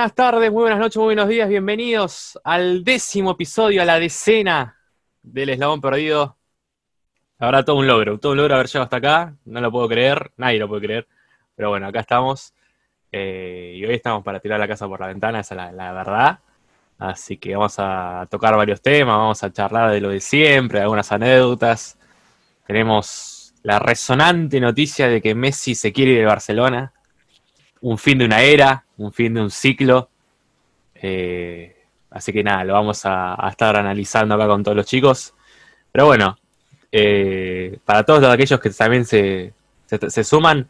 buenas tardes, muy buenas noches, muy buenos días, bienvenidos al décimo episodio, a la decena del Eslabón Perdido. La todo un logro, todo un logro haber llegado hasta acá, no lo puedo creer, nadie lo puede creer, pero bueno, acá estamos, eh, y hoy estamos para tirar la casa por la ventana, esa es la, verdad. Así que vamos a tocar varios temas, vamos a charlar de lo de siempre, algunas anécdotas. Tenemos la resonante noticia de que Messi se quiere ir de Barcelona un fin de una era, un fin de un ciclo. Eh, así que nada, lo vamos a estar analizando acá con todos los chicos. Pero bueno, eh, para todos aquellos que también se, se, suman,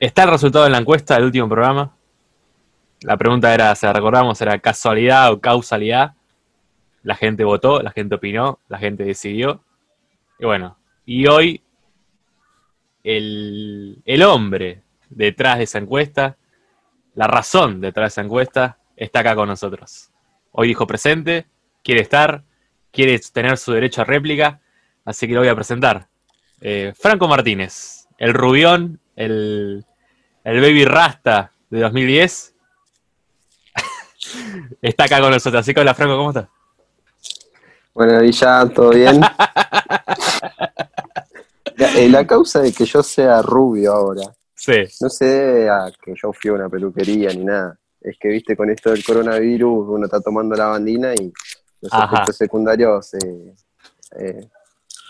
está el resultado de la encuesta del último programa. La pregunta era, se recordamos, era casualidad o causalidad. La gente votó, la gente opinó, la gente decidió. Y bueno, y hoy el, el hombre detrás de esa encuesta, la razón detrás de esa encuesta, está acá con nosotros. Hoy dijo presente, quiere estar, quiere tener su derecho a réplica, así que lo voy a presentar. Eh, Franco Martínez, el rubión, el, el baby rasta de 2010, está acá con nosotros. Así que hola Franco, ¿cómo estás? Bueno, y ya, ¿todo bien? La, eh, la causa de que yo sea rubio ahora Sí, no debe a que yo fui a una peluquería ni nada. Es que, viste, con esto del coronavirus uno está tomando la bandina y los Ajá. efectos secundarios eh, eh,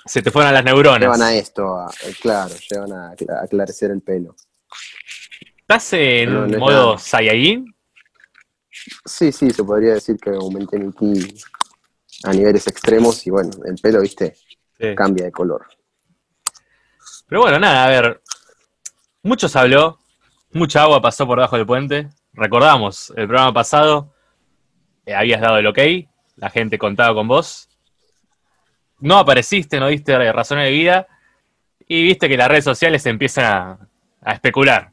se te fueron las neuronas. llevan a esto, a- eh, claro, llevan a, a aclarecer el pelo. ¿Estás en No, modo. Saiyajin? Sí, sí, se podría decir que aumenté mi ki a niveles extremos y bueno, el pelo, viste, Sí. cambia de color. Pero bueno, nada, a ver. Mucho se habló, mucha agua pasó por debajo del puente. Recordamos, el programa pasado eh, habías dado el ok, la gente contaba con vos. No apareciste, no diste razones de vida. Y viste que las redes sociales empiezan a, a especular.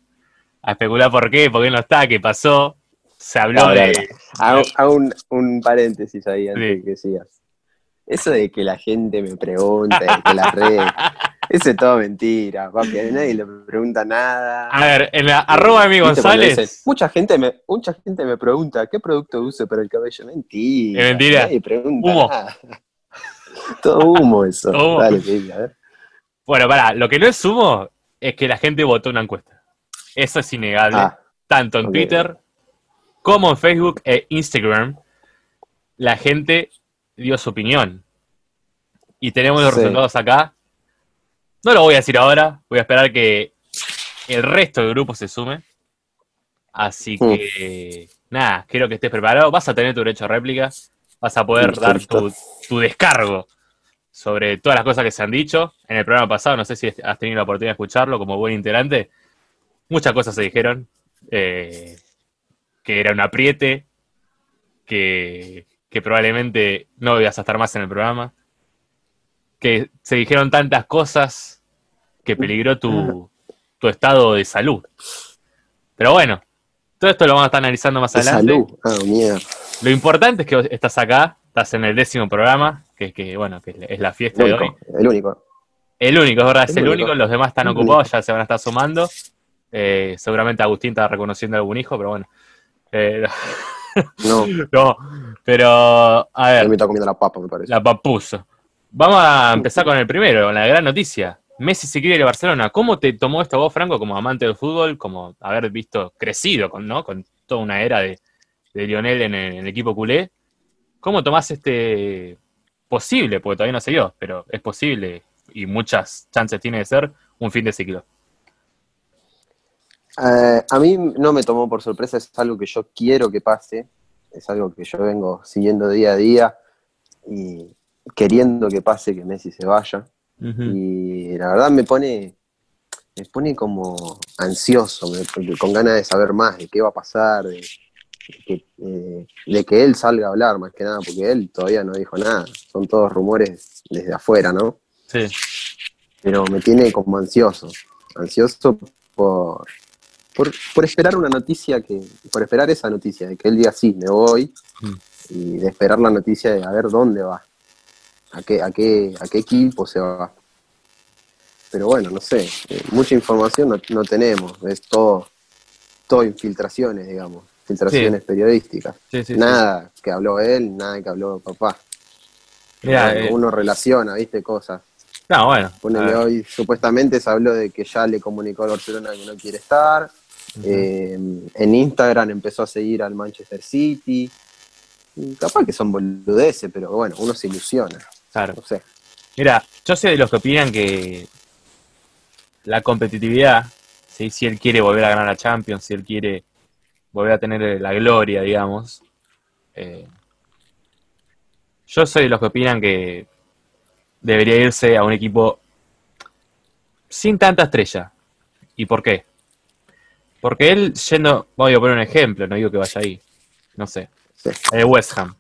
A especular por qué, por qué no está, qué pasó. Se habló de. Hago, hago un, un paréntesis ahí antes Sí. que sigas. Eso de que la gente me pregunta, de que las redes, eso es todo mentira, papi, a nadie le pregunta nada. A ver, en la arroba de mi ¿Viste cuando González. dicen, mucha gente me, mucha gente me pregunta, ¿qué producto uso para el cabello? Mentira. Es mentira. Nadie pregunta Humo. nada. Todo humo eso. Todo humo. Dale, baby, a ver. Bueno, pará, lo que no es sumo es que la gente votó una encuesta. Eso es innegable. Ah, tanto en. Twitter como en Facebook e Instagram, la gente dio su opinión. Y tenemos los Sí. resultados acá. No lo voy a decir ahora, voy a esperar que el resto del grupo se sume. Así Mm. que, nada, quiero que estés preparado. Vas a tener tu derecho a réplica. Vas a poder dar tu, descargo sobre todas las cosas que se han dicho. En el programa pasado, no sé si has tenido la oportunidad de escucharlo como buen integrante. Muchas cosas se dijeron. eh, que era un apriete, que, que probablemente no ibas a estar más en el programa, que se dijeron tantas cosas que peligró tu, tu estado de salud. Pero bueno, todo esto lo vamos a estar analizando más de adelante. salud. Ah, mierda. Lo importante es que estás acá, estás en el décimo programa, que, que bueno, que es la fiesta El de hoy. único, el único. El único, es verdad, es El único. único, los demás están ocupados, ya se van a estar sumando. Eh, seguramente Agustín está reconociendo algún hijo, pero bueno. Eh, No, no, pero a él ver, me está comiendo la papa, me parece. la papuso. Vamos a empezar con el primero, con la gran noticia. Messi se quiere ir a Barcelona. ¿Cómo te tomó esto vos, Franco, como amante del fútbol, como haber visto crecido con, ¿no? con toda una era de, de Lionel en el, en el equipo culé? ¿Cómo tomás este posible, porque todavía no se dio, pero es posible y muchas chances tiene de ser un fin de ciclo? Eh, a mí no me tomó por sorpresa, es algo que yo quiero que pase, es algo que yo vengo siguiendo día a día y queriendo que pase, que Messi se vaya. Y la verdad me pone, me pone como ansioso, me- con ganas de saber más de qué va a pasar, de que, eh, de que él salga a hablar más que nada, porque él todavía no dijo nada, son todos rumores desde afuera, ¿no? Sí. pero me tiene como ansioso, ansioso por, por, por esperar una noticia que, por esperar esa noticia, de que él diga sí, me voy, Mm. y de esperar la noticia de a ver dónde va, a qué, a qué, a qué equipo se va. Pero bueno, no sé, eh, mucha información no, no tenemos, es todo, todo infiltraciones, digamos, filtraciones periodísticas. Sí, sí, sí. nada que habló él, nada que habló papá. Mira, eh, uno relaciona, viste, cosas. no, bueno. Ponele, hoy supuestamente se habló de que ya le comunicó al Barcelona que no quiere estar. Eh, en Instagram empezó a seguir al Manchester City. Capaz que son boludeces, pero bueno, uno se ilusiona. Claro. No sé. Mira, yo soy de los que opinan que la competitividad, ¿sí? si él quiere volver a ganar la Champions, si él quiere volver a tener la gloria, digamos, eh, yo soy de los que opinan que debería irse a un equipo sin tanta estrella. ¿Y por qué? Porque él yendo, voy a poner un ejemplo, no digo que vaya ahí, no sé, el West Ham.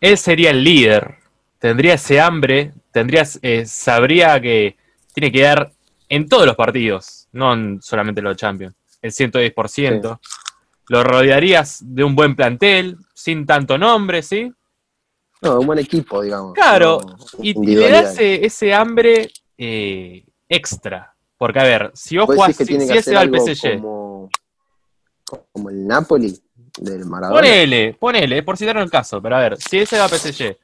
Él sería el líder, tendría ese hambre, tendría, eh, sabría que tiene que dar en todos los partidos, no en solamente los Champions, el 110%. Lo rodearías de un buen plantel, sin tanto nombre, ¿sí? No, un buen equipo, digamos. Claro, no Y, y le da individualidades. ese, ese hambre eh, extra. Porque, a ver, si vos ¿Vos jugás, que si, tiene si que hacer al PSG, como, como el Napoli del Maradona? ponele, ponele, por citar el caso, pero a ver, si ese va a PSG,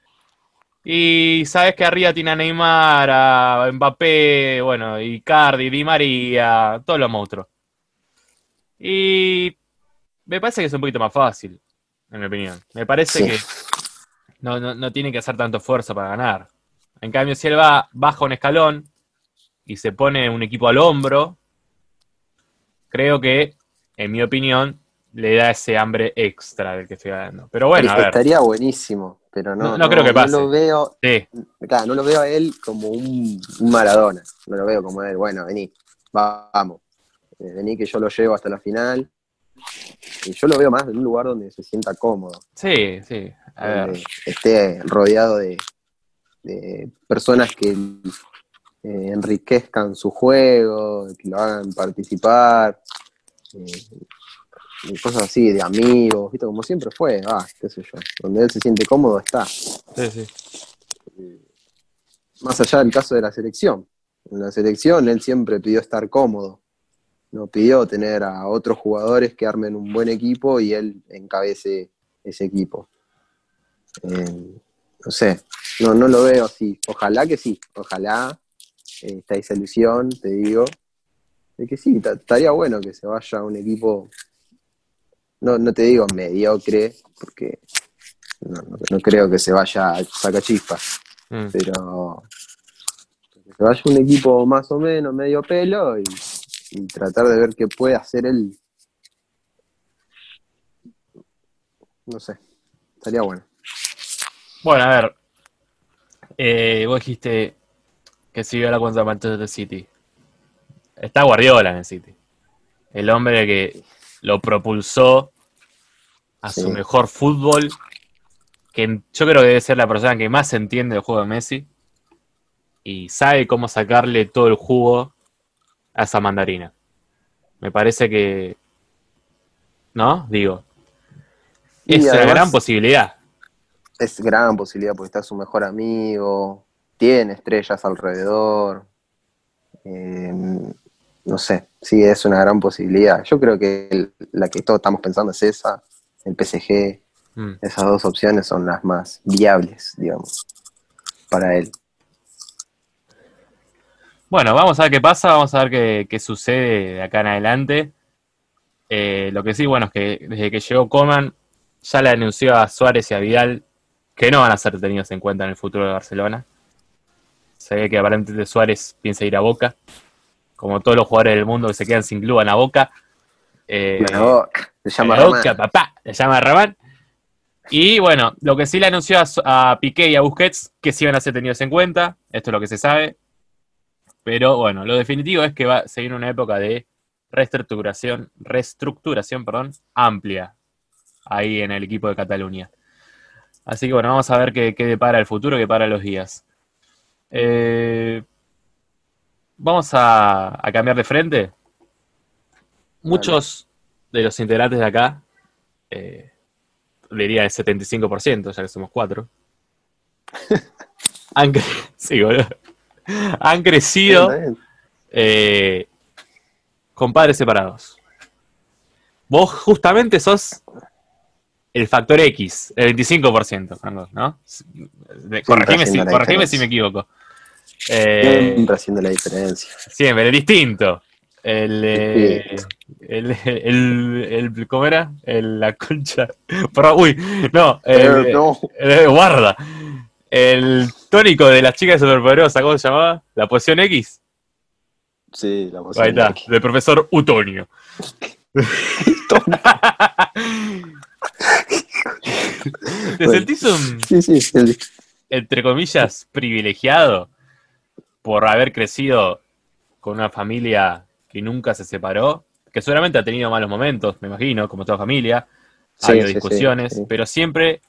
y sabes que arriba tiene a Neymar, a Mbappé, bueno, y Cardi, Di María, todos los monstruos. Y me parece que es un poquito más fácil, en mi opinión. Me parece Sí. que no, no, no tiene que hacer tanto esfuerzo para ganar. En cambio, si él va, baja un escalón y se pone un equipo al hombro, creo que, en mi opinión, le da ese hambre extra del que estoy hablando. Pero bueno, a ver. Estaría buenísimo, pero no, No- no creo que pase. No lo veo, Sí, claro, no lo veo a él como un, un Maradona. No lo veo como él. Bueno, vení, va- vamos. Eh, Vení que yo lo llevo hasta la final. Y yo lo veo más en un lugar donde se sienta cómodo. sí, sí. A ver. esté rodeado de, de personas que eh, enriquezcan su juego, que lo hagan participar, eh, cosas así, de amigos, ¿viste? como siempre fue, ah, qué sé yo, donde él se siente cómodo está. Sí, sí. Más allá del caso de la selección. En la selección él siempre pidió estar cómodo, no pidió tener a otros jugadores que armen un buen equipo y él encabece ese equipo. Eh, no sé, no, no lo veo así. Ojalá que sí, ojalá eh, está esa ilusión, te digo, de que sí, ta- estaría bueno que se vaya a un equipo, no, no te digo mediocre, porque no, no- no creo que se vaya a sacachispas, Mm. pero que se vaya a un equipo más o menos medio pelo y, y tratar de ver qué puede hacer él. No sé, estaría bueno. Bueno, a ver. Eh, vos dijiste que siguió la cuenta de Manchester City. Está Guardiola en el City. El hombre que lo propulsó a su mejor fútbol. Que yo creo que debe ser la persona que más entiende el juego de Messi. Y sabe cómo sacarle todo el jugo a esa mandarina. Me parece que. ¿No? Digo. Y Es una gran posibilidad. Es gran posibilidad porque está su mejor amigo, tiene estrellas alrededor. eh, no sé, sí, es una gran posibilidad. Yo creo que el- la que todos estamos pensando es esa, el PSG. Mm. Esas dos opciones son las más viables, digamos, para él. Bueno, vamos a ver qué pasa, vamos a ver qué, qué sucede de acá en adelante. Eh, lo que sí, bueno, es que desde que llegó Coman, ya le anunció a Suárez y a Vidal que no van a ser tenidos en cuenta en el futuro de Barcelona. Se ve que aparentemente Suárez piensa ir a Boca, como todos los jugadores del mundo que se quedan sin club van a Boca. Eh, La Boca, se llama. Boca, papá, le llama Ramán. Y bueno, lo que sí le anunció a, a Piqué y a Busquets que sí van a ser tenidos en cuenta, esto es lo que se sabe. Pero bueno, lo definitivo es que va a seguir una época de reestructuración, reestructuración, perdón, amplia ahí en el equipo de Cataluña. Así que bueno, vamos a ver qué, qué depara el futuro, qué depara los días. Eh, vamos a, a cambiar de frente. Muchos de los integrantes de acá, eh, diría el 75%, ya que somos cuatro, han, sí, boludo. han crecido eh, con padres separados. Vos justamente sos el factor X, el 25%, Franco, ¿no? Corregime, si, corregime si me equivoco. Eh, Siempre haciendo la diferencia. siempre, el distinto. El, eh, el, el, el- ¿Cómo era? El, la concha. Uy, no. El, no, guarda. El tónico de las chicas superpoderosas, ¿cómo se llamaba? La poción X. sí, la Ahí posición está, del profesor Utonio. ¿Te Bueno. sentís un, Sí, sí, entre comillas, privilegiado por haber crecido con una familia que nunca se separó? Que seguramente ha tenido malos momentos, me imagino, como toda familia. Ha habido discusiones, pero siempre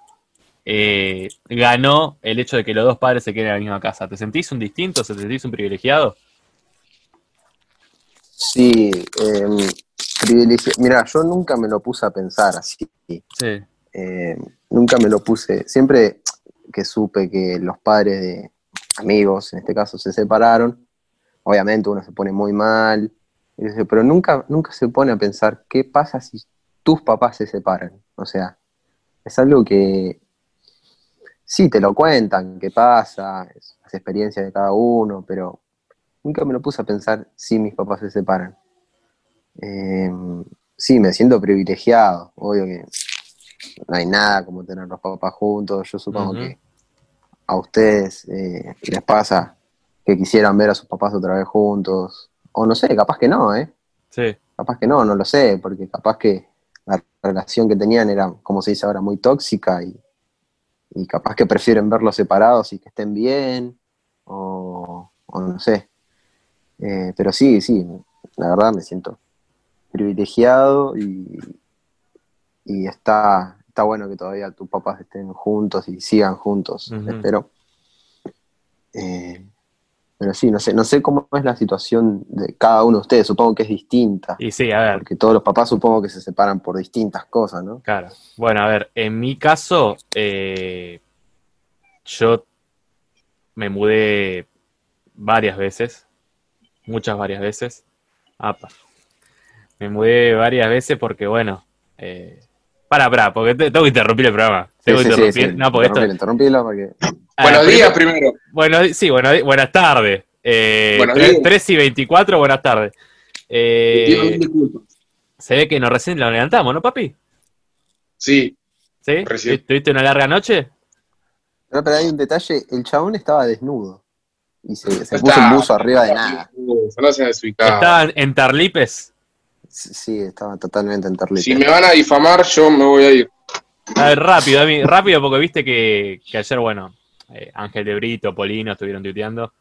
eh, ganó el hecho de que los dos padres se queden en la misma casa. ¿Te sentís un distinto? ¿Te sentís un privilegiado? Sí, em, privilegio- Mira, yo nunca me lo puse a pensar así. Sí. Eh, nunca me lo puse. Siempre que supe que los padres de amigos, en este caso, se separaron, obviamente uno se pone muy mal, pero nunca, nunca se pone a pensar qué pasa si tus papás se separan. O sea, es algo que sí te lo cuentan, qué pasa, las experiencias de cada uno, pero nunca me lo puse a pensar si mis papás se separan. Eh, sí, me siento privilegiado, obvio que no hay nada como tener los papás juntos. Yo supongo que a ustedes eh, les pasa que quisieran ver a sus papás otra vez juntos. O no sé, capaz que no, ¿eh? Sí. Capaz que no, no lo sé, porque capaz que la relación que tenían era, como se dice ahora, muy tóxica y, y capaz que prefieren verlos separados y que estén bien, o, o no sé. Eh, pero sí, sí, la verdad me siento privilegiado y, y está, está bueno que todavía tus papás estén juntos y sigan juntos, espero. Eh, pero sí, no sé, no sé cómo es la situación de cada uno de ustedes, supongo que es distinta. Y sí, a ver, Porque todos los papás supongo que se separan por distintas cosas, ¿no? Claro. Bueno, a ver, en mi caso, eh, yo me mudé varias veces, muchas varias veces. Apa. Me mudé varias veces porque, bueno, eh, para, para, porque te- tengo que interrumpir el programa. Tengo que interrumpir. no, porque esto. Interrumpilo, interrumpilo porque... Ah, Buenos días primero. Bueno, sí, bueno, buenas tardes. Eh, Buenos tres- días. 3 y 24, buenas tardes. Eh, Pido mil disculpas. se ve que nos recién lo levantamos, ¿no, papi? Sí, ¿Sí? Recién. ¿Tuviste una larga noche? No, pero hay un detalle, el chabón estaba desnudo. Y se, puso está- un buzo arriba de nada. No se. Estaban en Tarlipes. Sí, estaba totalmente enterlito. Si me van a difamar, yo me voy a ir. A ver, rápido, Emi, rápido, porque viste que, que ayer, bueno, eh, Ángel de Brito, Polino estuvieron tuiteando.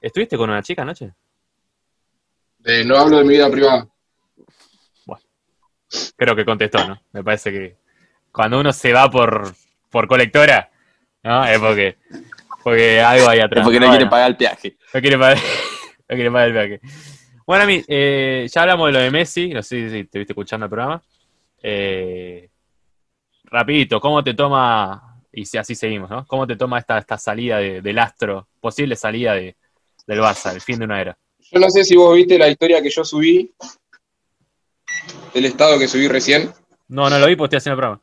¿Estuviste con una chica anoche? Eh, no hablo de mi vida privada. Creo que contestó, ¿no? Me parece que cuando uno se va por, por colectora, ¿no? Es porque, porque algo hay atrás. Bueno, pagar el peaje. No quiere pagar, no quiere pagar el viaje. Bueno, Ami, eh, ya hablamos de lo de Messi, no sé si te viste escuchando el programa. Eh, rapidito, ¿cómo te toma, y si así seguimos, ¿no? ¿Cómo te toma esta, esta salida de- del astro, posible salida de, del Barça, el fin de una era? Yo no sé si vos viste la historia que yo subí, del estado que subí recién. No, no lo vi porque estoy haciendo el programa.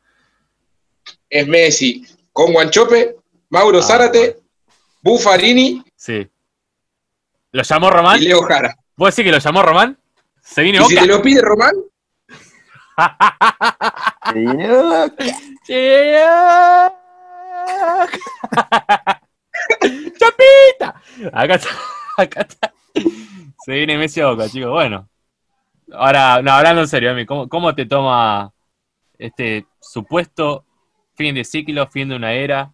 Es Messi con Guanchope, Mauro Ah, Zárate, Buffarini Sí. ¿Lo llamó Román? y Leo Jara. ¿Vos decís que lo llamó Román? ¿Se viene Y si Boca? te lo pide Román, ¡Chapita! Acá está, acá está. Se viene Messi a Boca, chicos. Bueno. Ahora, no, hablando en serio, ¿cómo, cómo te toma este supuesto fin de ciclo, fin de una era,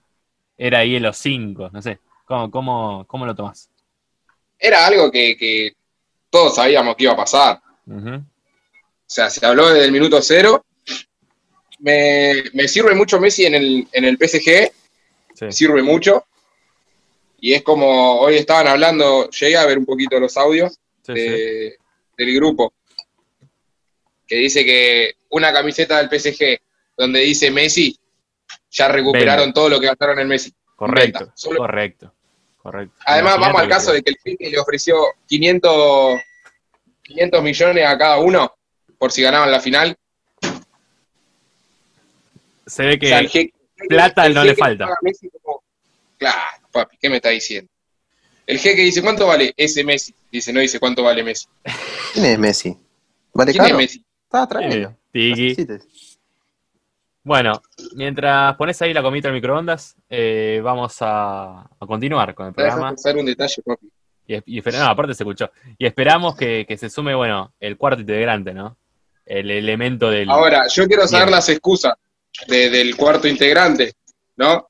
era hielo 5? No sé. ¿Cómo, cómo, cómo lo tomas? era algo que, que todos sabíamos que iba a pasar. O sea, se habló desde el minuto cero. Me, me sirve mucho Messi en el, en el PSG, Sí. sirve mucho. Y es como, hoy estaban hablando, llegué a ver un poquito los audios Sí, de- del grupo, que dice que una camiseta del PSG donde dice Messi, ya recuperaron todo lo que gastaron en Messi. Correcto. Solo- correcto, correcto. Además, vamos al caso de que el City le ofreció 500, 500 millones a cada uno por si ganaban la final. Se ve que O sea, el jeque- plata el no le falta. Messi como- Claro, papi, ¿qué me está diciendo? El jeque dice, ¿cuánto vale ese Messi? Dice, no dice cuánto vale Messi. ¿Quién es Messi? ¿Vale ¿Quién es caro? Messi? Está tranquilo. eh. Bueno, mientras pones ahí la comida al microondas, eh, vamos a, a continuar con el programa. pasar un detalle, papi. Y, y no, aparte se escuchó. Y esperamos que, que se sume, bueno, el cuarto integrante, ¿no? El elemento del. Ahora, yo quiero saber Bien. las excusas de- del cuarto integrante, ¿no?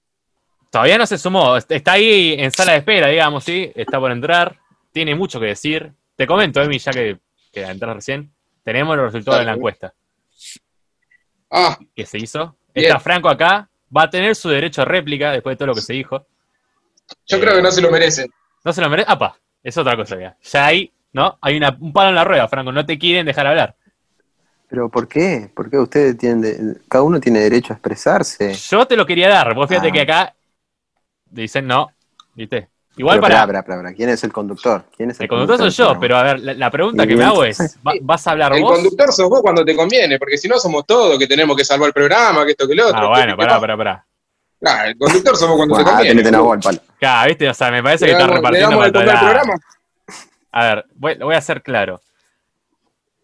Todavía no se sumó. Está ahí en sala de espera, digamos, ¿sí? Está por entrar. Tiene mucho que decir. Te comento, Emi, ya que, que entras recién. Tenemos los resultados de la encuesta Ah, que se hizo. Bien. Está Franco acá. Va a tener su derecho a réplica después de todo lo que se dijo. yo Eh, creo que no se lo merecen. No se lo merece. ¡Apa! Es otra cosa ya. Ya hay, ¿no? Hay una- un palo en la rueda, Franco. No te quieren dejar hablar. ¿Pero por qué? ¿Por qué ustedes tienen de- cada uno tiene derecho a expresarse? Yo te lo quería dar. Vos fíjate Ah. que acá dicen no. ¿Viste? Igual Pero, para. pará, pará, pará, pará. ¿Quién es el conductor? ¿Quién es El conductor soy del yo, pero a ver, la, la pregunta que me hago es: entonces- ¿va- ¿vas a hablar El vos? conductor sos vos cuando te conviene, porque si no somos todos que tenemos que salvar el programa, que esto, que lo otro. Ah, ¿Qué- bueno, pará, pará, pará. Claro, el conductor somos cuando te conviene. tenete una boludo. voz al palo. Claro, ¿viste? O sea, me parece Le que estás damos- le repartiendo damos para el programa. A ver, voy, lo voy a hacer claro.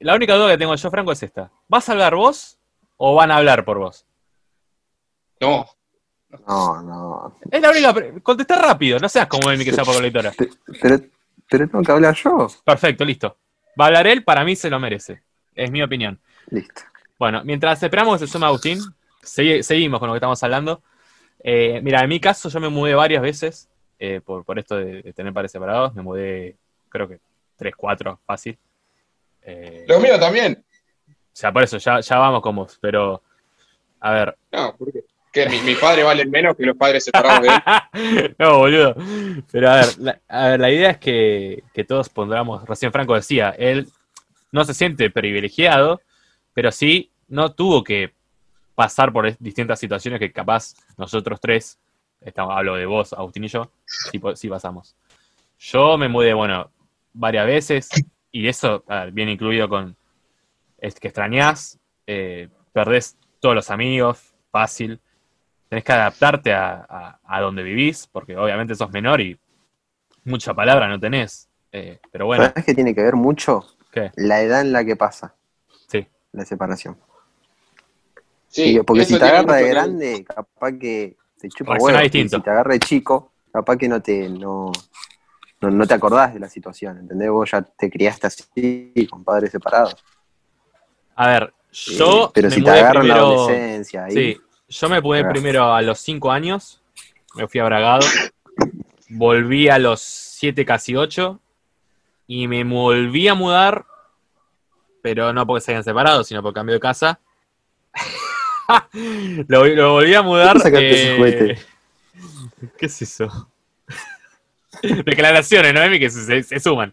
La única duda que tengo yo, Franco, es esta. ¿Vas a hablar vos o van a hablar por vos? No, No, no. Es la única. Contestá rápido, no seas como Emi que sea por lectora. Pe- Pero, pero tengo que hablar yo. Perfecto, listo. Va a hablar él, para mí se lo merece. Es mi opinión. Listo. Bueno, mientras esperamos que se sume Agustín, segui- seguimos con lo que estamos hablando. Eh, mira, en mi caso yo me mudé varias veces eh, por, por esto de, de tener padres separados. Me mudé, creo que tres, cuatro, fácil. Eh, lo mío también. o sea, por eso ya, ya vamos como, pero a ver. No, ¿por qué? Que mi- mis padres valen menos que los padres separados de él. no, boludo. Pero a ver, la, a ver, la idea es que, que todos pondremos, recién Franco decía, él no se siente privilegiado, pero sí no tuvo que pasar por distintas situaciones que capaz nosotros tres, estamos, hablo de vos, Agustín y yo, sí, sí pasamos. Yo me mudé, bueno, varias veces, y eso ver, viene incluido con es que extrañás, eh, perdés todos los amigos, fácil, tenés que adaptarte a, a- a donde vivís, porque obviamente sos menor y mucha palabra no tenés. eh, pero bueno, ¿Sabes que tiene que ver mucho? ¿qué? La edad en la que pasa Sí. la separación. Sí, Sí, porque si te agarra de grande, capaz que te chupa huevo. Si te agarra de chico, capaz que no te, no, no, no te acordás de la situación, ¿entendés? Vos ya te criaste así, con padres separados. A ver, yo Eh, pero me si te agarran la primero. adolescencia, ahí, Sí, yo me mudé Cagás. primero a los 5 años, me fui a Bragado, volví a los 7, casi 8, y me volví a mudar, pero no porque se hayan separado, sino por cambio de casa. lo, lo volví a mudar. ¿Por qué ese eh? ¿Qué es eso? Declaraciones, ¿no, Emi? Que se, suman.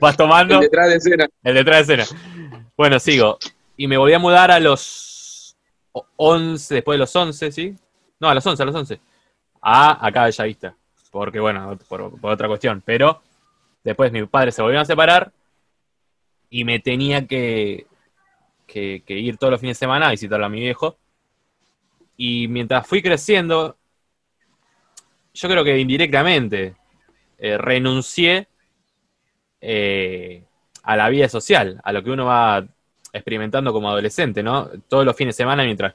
Vas tomando. El detrás de escena. El detrás de escena. Bueno, sigo. Y me volví a mudar a los o- 11, después de los 11, ¿sí? No, a los 11, a los 11. A acá Bellavista. Porque, bueno, por, por otra cuestión. Pero después mis padres se volvieron a separar y me tenía que, que, que ir todos los fines de semana a visitarlo a mi viejo. Y mientras fui creciendo, yo creo que indirectamente eh, renuncié eh, a la vida social, a lo que uno va experimentando como adolescente, ¿no? Todos los fines de semana, mientras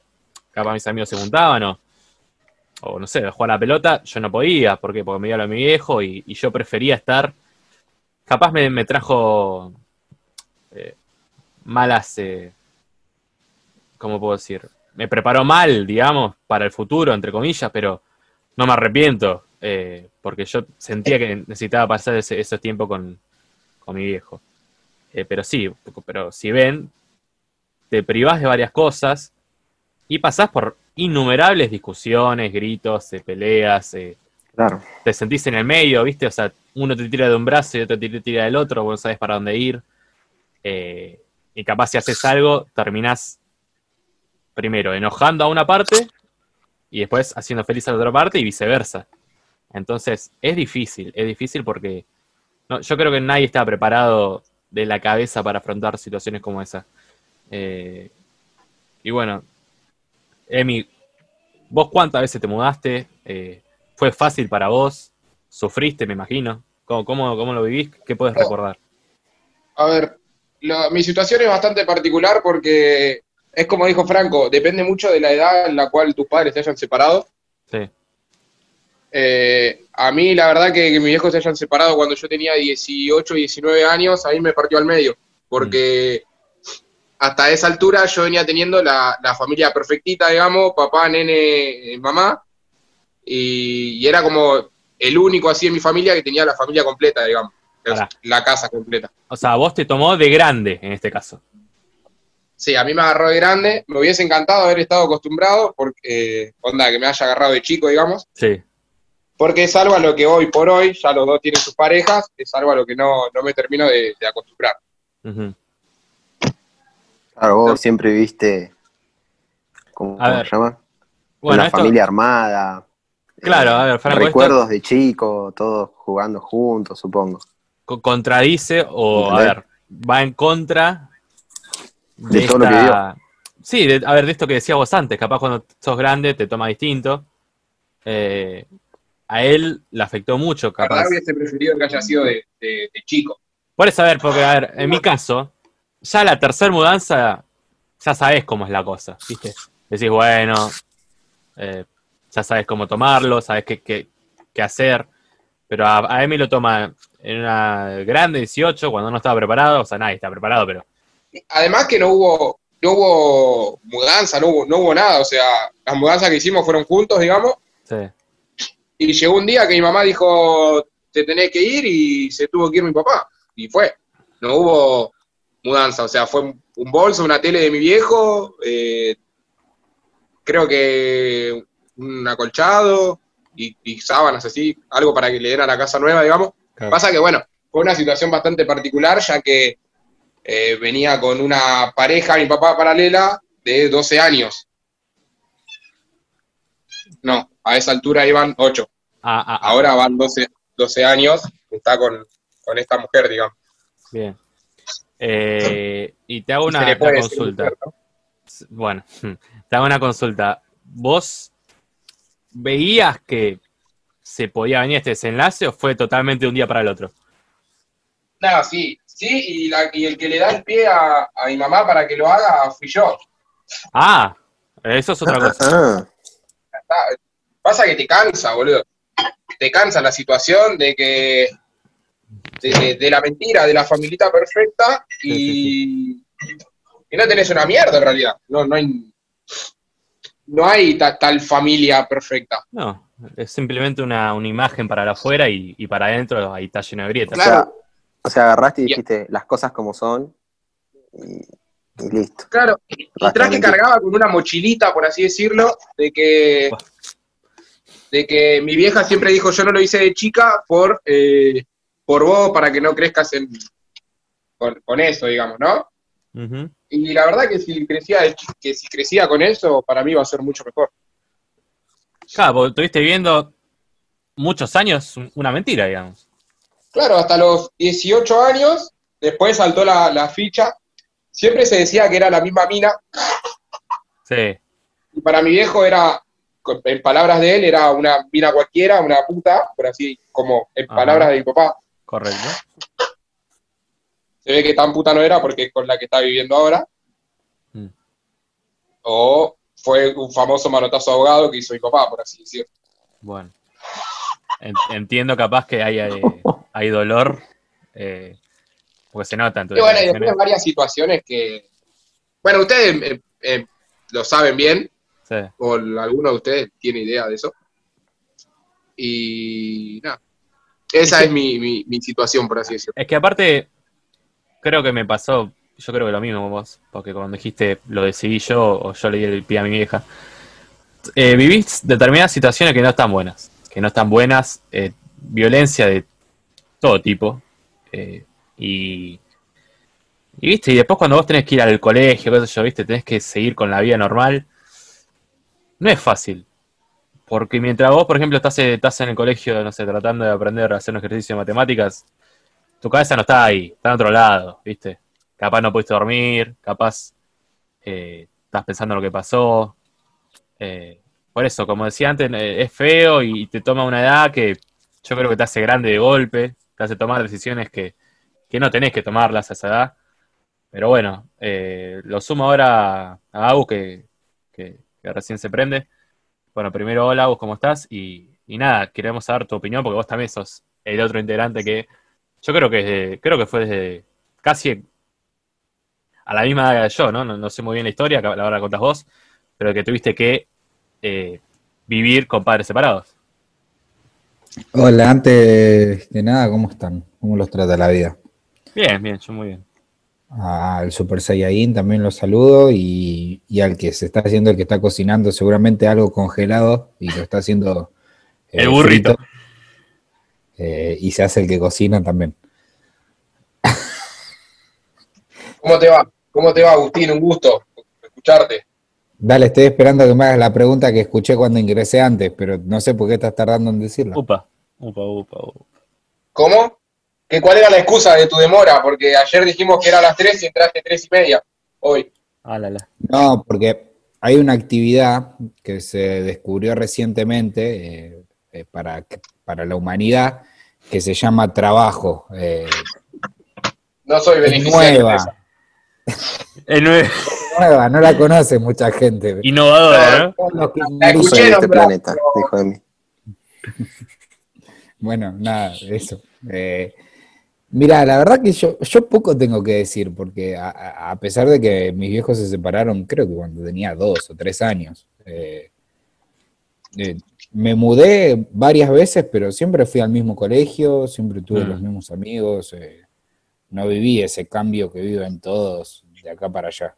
capaz mis amigos se juntaban o, no sé, jugar la pelota, yo no podía, ¿por qué? Porque me iba a mi viejo y, y yo prefería estar. Capaz me, me trajo eh, malas, eh, ¿cómo puedo decir? Me preparó mal, digamos, para el futuro, entre comillas, pero no me arrepiento, eh, porque yo sentía que necesitaba pasar ese, ese tiempo con, con mi viejo. Eh, pero sí, pero si ven, te privás de varias cosas y pasás por innumerables discusiones, gritos, eh, peleas, eh, Claro. te sentís en el medio, ¿viste? O sea, uno te tira de un brazo y otro te tira del otro, vos no sabes para dónde ir. Eh, y capaz si haces algo, terminás primero enojando a una parte y después haciendo feliz a la otra parte y viceversa. Entonces, es difícil, es difícil porque no, yo creo que nadie está preparado de la cabeza para afrontar situaciones como esa. Eh, y bueno, Emi, ¿vos cuántas veces te mudaste? Eh, ¿Fue fácil para vos? ¿Sufriste, me imagino? ¿Cómo, cómo, cómo lo vivís? ¿Qué puedes recordar? A ver, mi situación es bastante particular porque es como dijo Franco, depende mucho de la edad en la cual tus padres se hayan separado. Sí, Eh, a mí, la verdad, que, que mis viejos se hayan separado cuando yo tenía 18, 19 años, ahí me partió al medio. Porque hasta esa altura yo venía teniendo la, la familia perfectita, digamos, papá, nene, eh, mamá. Y, y era como el único así en mi familia que tenía la familia completa, digamos. Pará. La casa completa. o sea, vos te tomó de grande en este caso. Sí, a mí me agarró de grande. Me hubiese encantado haber estado acostumbrado, porque, onda, que me haya agarrado de chico, digamos. Sí, Porque es algo a lo que hoy por hoy, ya los dos tienen sus parejas, es algo a lo que no, no me termino de, de acostumbrar. Claro, vos siempre viviste, ¿cómo, A cómo ver, se llama? Bueno, Una esto- familia armada. Claro, a ver, Franco, esto- Recuerdos de chico, todos jugando juntos, supongo. co- contradice o, a ver, va en contra de, De todo lo que esta... Sí, de- a ver, de esto que decías vos antes, capaz cuando sos grande te toma distinto. Eh, a él le afectó mucho, capaz. verdad hubiese preferido que haya sido de, de- de chico. Por eso, a ver, porque, a ver, en mi caso, ya la tercera mudanza, ya sabés cómo es la cosa, ¿viste? Decís, bueno, eh, ya sabes cómo tomarlo, sabes qué, qué- qué hacer, pero a, a Emi lo toma en una grande 18, cuando no estaba preparado, o sea, nadie está preparado, pero Además que no hubo, no hubo mudanza, no hubo, no hubo nada, o sea, las mudanzas que hicimos fueron juntos, digamos, sí, y llegó un día que mi mamá dijo, te tenés que ir y se tuvo que ir mi papá, y fue. No hubo mudanza, o sea, fue un bolso, una tele de mi viejo, eh, creo que un acolchado y, y sábanas así, algo para que le den a la casa nueva, digamos. Claro. Pasa que, bueno, fue una situación bastante particular, ya que eh, venía con una pareja, mi papá paralela, de 12 años. No, a esa altura iban 8. Ah, ah, ah, Ahora van 12, 12 años, está con, con esta mujer, digamos. bien. Eh, y te hago una, consulta. mujer, ¿no? Bueno, te hago una consulta. ¿Vos veías que se podía venir este desenlace o fue totalmente de un día para el otro? No, sí, sí, y, la- y el que le da el pie a, a mi mamá para que lo haga fui yo. Ah, eso es otra cosa. Ah, Está- Pasa que te cansa, boludo. Te cansa la situación de que. de, de la mentira, de la familita perfecta y. y no tenés una mierda en realidad. No, no hay. No hay ta- tal familia perfecta. No, es simplemente una, una imagen para afuera y, y para adentro ahí está lleno de grietas. Claro. o sea, agarraste y dijiste las cosas como son y, y listo. Claro, y Básicamente. cargaba con una mochilita, por así decirlo, de que. De que mi vieja siempre dijo yo no lo hice de chica por, eh, por vos, para que no crezcas en, con, con eso, digamos, ¿no? Y la verdad que si crecía que si crecía con eso, para mí va a ser mucho mejor. Claro, porque estuviste viviendo muchos años un- una mentira, digamos. Claro, hasta los 18 años, después saltó la, la ficha. Siempre se decía que era la misma mina, Sí, y para mi viejo era, en palabras de él, era una mina cualquiera, una puta, por así como en Ajá. palabras de mi papá. correcto. Se ve que tan puta no era porque es con la que está viviendo ahora. Mm. O fue un famoso manotazo abogado que hizo mi papá, por así decirlo. Bueno. En- entiendo capaz que hay, hay, hay dolor, eh, porque se nota en Y bueno, y después varias situaciones que. Bueno, ustedes eh, eh, lo saben bien, Sí. o alguno de ustedes tiene idea de eso. Y nada. Esa es mi, mi, mi situación, por así decirlo. Es que aparte, creo que me pasó, yo creo que lo mismo vos, porque cuando dijiste lo decidí yo o yo le di el pie a mi vieja, eh, vivís determinadas situaciones que no están buenas. que no están buenas, eh, violencia de todo tipo. eh, y, y viste, y después cuando vos tenés que ir al colegio, qué sé yo, viste, tenés que seguir con la vida normal, no es fácil. Porque mientras vos, por ejemplo, estás, eh, estás en el colegio, no sé, tratando de aprender a hacer un ejercicio de matemáticas, tu cabeza no está ahí, está en otro lado, ¿viste? Capaz no pudiste dormir, capaz eh, estás pensando en lo que pasó. Eh, por eso, como decía antes, es feo y te toma una edad que yo creo que te hace grande de golpe, te hace tomar decisiones que, que no tenés que tomarlas a esa edad. Pero bueno, lo sumo ahora a Agus, que- que recién se prende. Bueno, primero, hola Agus, ¿cómo estás? Y, y nada, queremos saber tu opinión, porque vos también sos el otro integrante que yo creo que desde- creo que fue desde casi a la misma edad que yo, ¿no? No, no sé muy bien la historia, la contás vos, pero que tuviste que eh, vivir con padres separados. Hola, antes de nada, ¿cómo están? ¿Cómo los trata la vida? Bien, bien, yo muy bien. Al Super Saiyajin también los saludo y, y al que se está haciendo, el que está cocinando seguramente algo congelado y lo está haciendo eh, El burrito. frito. Eh, y se hace el que cocina también. ¿Cómo te va? ¿Cómo te va, Agustín? Un gusto escucharte. Dale, estoy esperando que me hagas la pregunta que escuché cuando ingresé antes, pero no sé por qué estás tardando en decirla. Upa, upa, upa, upa. ¿Cómo? ¿Qué, ¿Cuál era la excusa de tu demora? Porque ayer dijimos que era a las 3 y entraste 3 y media. Hoy. Ah, la, la. No, porque hay una actividad que se descubrió recientemente eh, eh, para, para la humanidad que se llama trabajo. eh, No soy es beneficiario nueva. Es nue- nueva, no la conoce mucha gente. innovadora, ¿no? Que La escuché Soy de este planeta, dijo de mí. Bueno, nada, eso. Eh, mira, la verdad que yo, yo poco tengo que decir, porque a, pesar de que mis viejos se separaron, creo que cuando tenía dos o tres años, eh, eh, me mudé varias veces, pero siempre fui al mismo colegio, siempre tuve Mm. los mismos amigos, eh, no viví ese cambio que viven todos de acá para allá.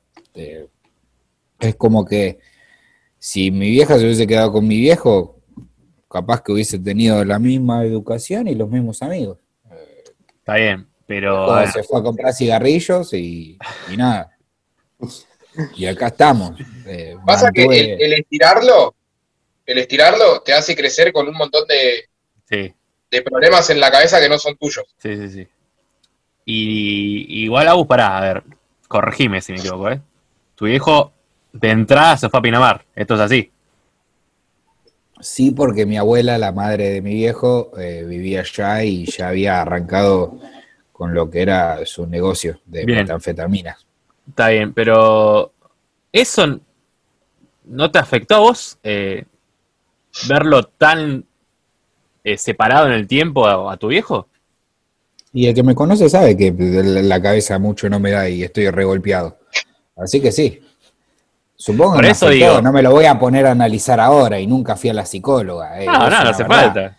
Es como que si mi vieja se hubiese quedado con mi viejo, capaz que hubiese tenido la misma educación y los mismos amigos. Está bien, pero. Todo se fue a comprar cigarrillos y, y nada. Y acá estamos. Eh, Pasa que el estirarlo, el estirarlo te hace crecer con un montón de, sí, de problemas en la cabeza que no son tuyos. sí, sí, sí. Y igual, Agus, pará, a ver, corregime si me equivoco, ¿eh? Tu viejo de entrada se fue a Pinamar, esto es así. Sí, porque mi abuela, la madre de mi viejo, eh, vivía allá y ya había arrancado con lo que era su negocio de Bien. metanfetaminas. Está bien, pero ¿eso no te afectó a vos eh, verlo tan eh, separado en el tiempo a, a tu viejo? Y el que me conoce sabe que la la cabeza mucho no me da y estoy regolpeado. Así que sí. Supongo Por que eso afectó, digo. no me lo voy a poner a analizar ahora y nunca fui a la psicóloga. eh, no, no, no hace verdad. falta.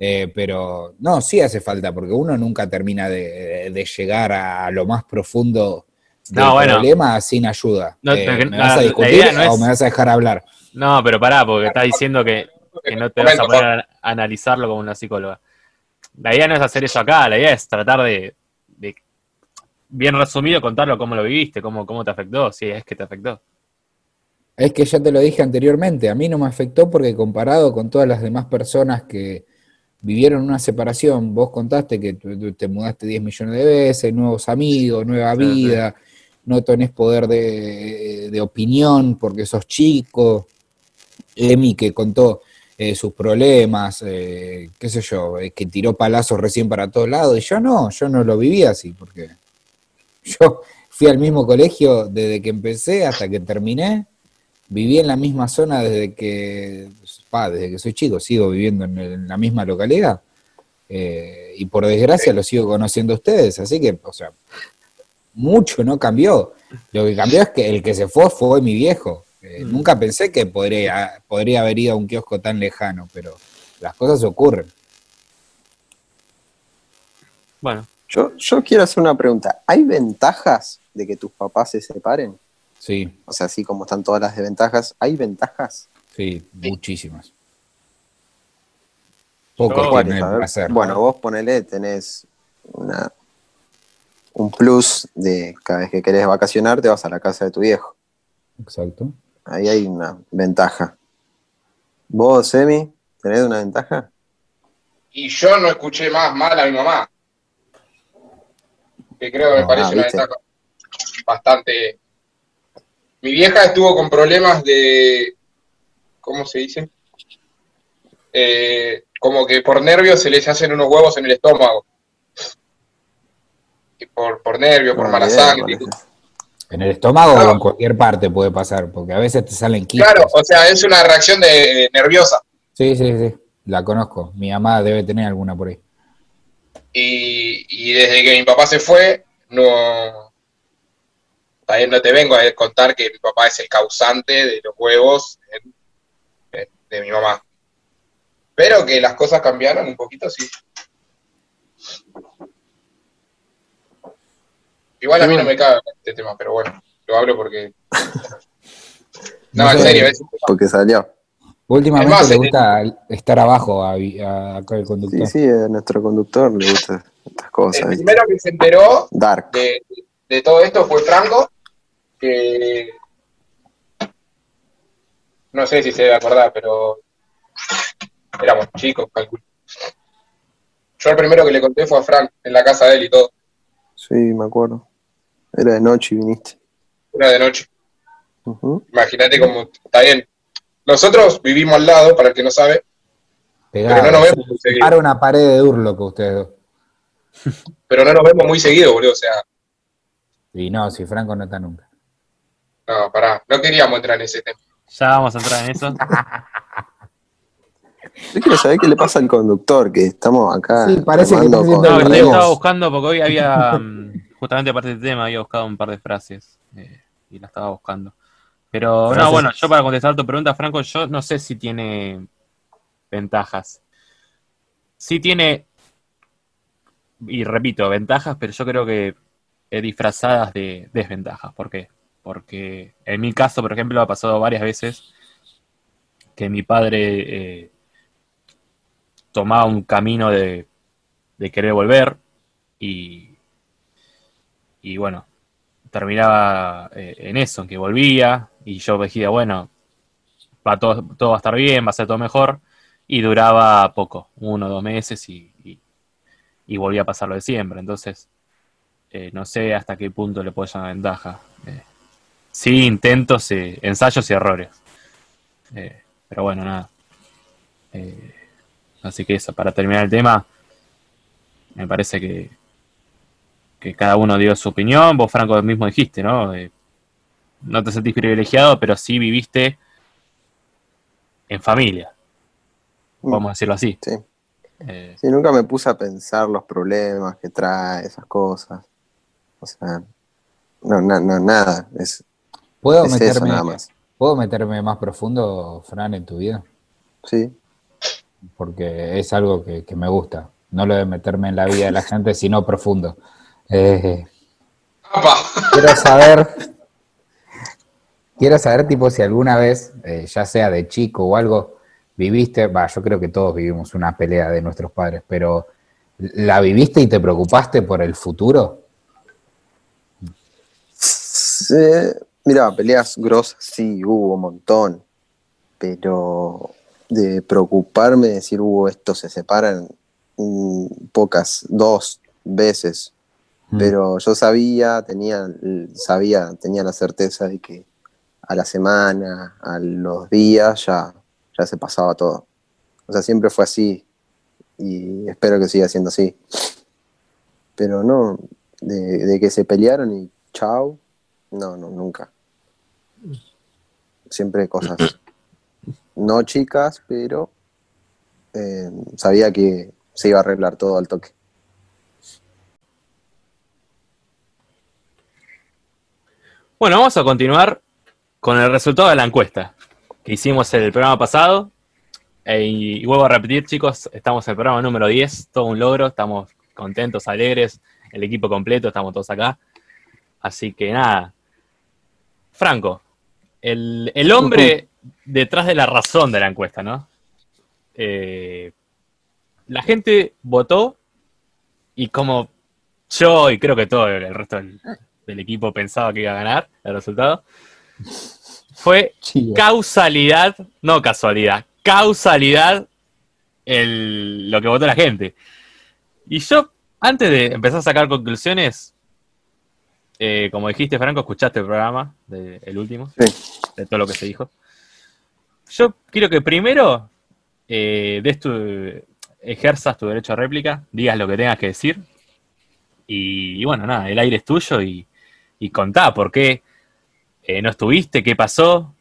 Eh, pero no, sí hace falta, porque uno nunca termina de, de llegar a lo más profundo del No, bueno. problema sin ayuda. No, Eh, ¿Me vas a discutir o es- me vas a dejar hablar? No, pero pará, porque estás diciendo que, que no te vas a poner a analizarlo como una psicóloga. La idea no es hacer eso acá, la idea es tratar de, de bien resumido, contarlo cómo lo viviste, cómo, cómo te afectó, si es que te afectó. Es que ya te lo dije anteriormente, a mí no me afectó porque comparado con todas las demás personas que vivieron una separación, vos contaste que te mudaste 10 millones de veces, nuevos amigos, nueva vida, no tenés poder de, de opinión porque sos chico. Emi que contó eh, sus problemas, eh, qué sé yo, eh, que tiró palazos recién para todos lados, y yo no, yo no lo viví así, porque yo fui al mismo colegio desde que empecé hasta que terminé, viví en la misma zona desde que, pa, desde que soy chico, sigo viviendo en, el- en la misma localidad, eh, y por desgracia lo sigo conociendo a ustedes, así que, o sea, mucho no cambió. Lo que cambió es que el que se fue fue mi viejo. Eh, Mm. Nunca pensé que podría, podría haber ido a un kiosco tan lejano, pero las cosas ocurren. Bueno, Yo, yo quiero hacer una pregunta. ¿Hay ventajas de que tus papás se separen? Sí, O sea, así como están todas las desventajas, ¿hay ventajas? sí, muchísimas. El ver. placer. Bueno, vos ponele, tenés una, un plus de cada vez que querés vacacionar, te vas a la casa de tu viejo. Exacto. Ahí hay una ventaja. ¿Vos, Emi, tenés una ventaja? Y yo no escuché más mal a mi mamá. Que creo que me Ah, parece una ventaja bastante. Mi vieja estuvo con problemas de. ¿Cómo se dice? Eh, como que por nervios se les hacen unos huevos en el estómago. Y por, por nervios, por No, mala sangre. En el estómago Claro. o en cualquier parte puede pasar, porque a veces te salen quistes. Claro, o sea, es una reacción de nerviosa. Sí, sí, sí. La conozco. Mi mamá debe tener alguna por ahí. Y, y desde que mi papá se fue, no. También no te vengo a contar que mi papá es el causante de los huevos en- de, de mi mamá. Pero que las cosas cambiaron un poquito, sí. Igual a mí no me cabe este tema, pero bueno, lo hablo porque. No, No en serio, es, Porque salió. Últimamente más, le gusta estar abajo a, a- acá el Sí, conductor. sí, a nuestro conductor le gustan estas el cosas. ¿viste? primero que se enteró Dark. de, de todo esto fue Franco, que no sé si se debe acordar, pero éramos chicos, calculo. Yo el primero que le conté fue a Frank, en la casa de él y todo, Sí, me acuerdo. Era de noche y viniste. una de noche. Imagínate cómo está bien. Nosotros vivimos al lado, para el que no sabe, pero no nos vemos muy seguido. Para una pared de Urlo que ustedes dos. Pero no nos vemos muy seguido, boludo. O sea, Y no, si Franco no está nunca. No, pará, no queríamos entrar en ese tema. Ya vamos a entrar en eso. Yo quiero saber qué le pasa al conductor, que estamos acá. Sí, parece que con- No, Tenemos- yo estaba buscando porque hoy había, mm, justamente aparte del tema, había buscado un par de frases eh, y la estaba buscando. Pero no, bueno, yo para contestar tu pregunta, Franco, yo no sé si tiene ventajas. Sí tiene, y repito, ventajas, pero yo creo que eh, disfrazadas de desventajas. ¿Por qué? Porque en mi caso, por ejemplo, ha pasado varias veces que mi padre eh, tomaba un camino de, querer volver y, y bueno, terminaba eh, en eso, en que volvía y yo decía, bueno, va todo, todo va a estar bien, va a ser todo mejor y duraba poco, uno o dos meses y, y, volvía a pasar lo de siempre. Entonces, eh, no sé hasta qué punto le puedo llamar ventaja. Sí, intentos, eh, ensayos y errores. Eh, pero bueno, nada. Eh, así que eso, para terminar el tema, me parece que, que cada uno dio su opinión. Vos, Franco, mismo dijiste, ¿no? Eh, no te sentís privilegiado, pero sí viviste en familia. Vamos a decirlo así. Sí. Sí, nunca me puse a pensar los problemas que trae, esas cosas. O sea, no, no, no nada. Es, ¿Puedo es eso meterme, nada más. ¿Puedo meterme más profundo, Fran, en tu vida? Sí. Porque es algo que, que me gusta. No lo de meterme en la vida de la gente, sino profundo. Eh, quiero saber, quiero saber, tipo, si alguna vez, eh, ya sea de chico o algo, viviste, va, yo creo que todos vivimos una pelea de nuestros padres, pero ¿la viviste y te preocupaste por el futuro? Sí, mira, peleas grosas, sí, hubo un montón. Pero de preocuparme, decir, hubo esto se separan mm, pocas, dos veces. Mm. Pero yo sabía, tenía, sabía, tenía la certeza de que a la semana, a los días, ya, ya se pasaba todo. O sea, siempre fue así. Y espero que siga siendo así. Pero no, de, de que se pelearon y chao, no, no, nunca. Siempre cosas no chicas, pero eh, sabía que se iba a arreglar todo al toque. Bueno, vamos a continuar con el resultado de la encuesta que hicimos el programa pasado. Y, y vuelvo a repetir, chicos, estamos en el programa número 10, todo un logro, estamos contentos, alegres, el equipo completo, estamos todos acá. Así que nada. Franco, el, el hombre detrás de la razón de la encuesta, ¿no? Eh, la gente votó y como yo y creo que todo el resto del, del equipo pensaba que iba a ganar el resultado, fue causalidad, no casualidad, causalidad el, lo que votó la gente. Y yo, antes de empezar a sacar conclusiones, eh, como dijiste, Franco, escuchaste el programa, de- el último, Sí. de todo lo que se dijo. Yo quiero que primero eh, des tu, ejerzas tu derecho a réplica, digas lo que tengas que decir. Y, y bueno, nada, el aire es tuyo y, y contá por qué eh, no estuviste, qué pasó,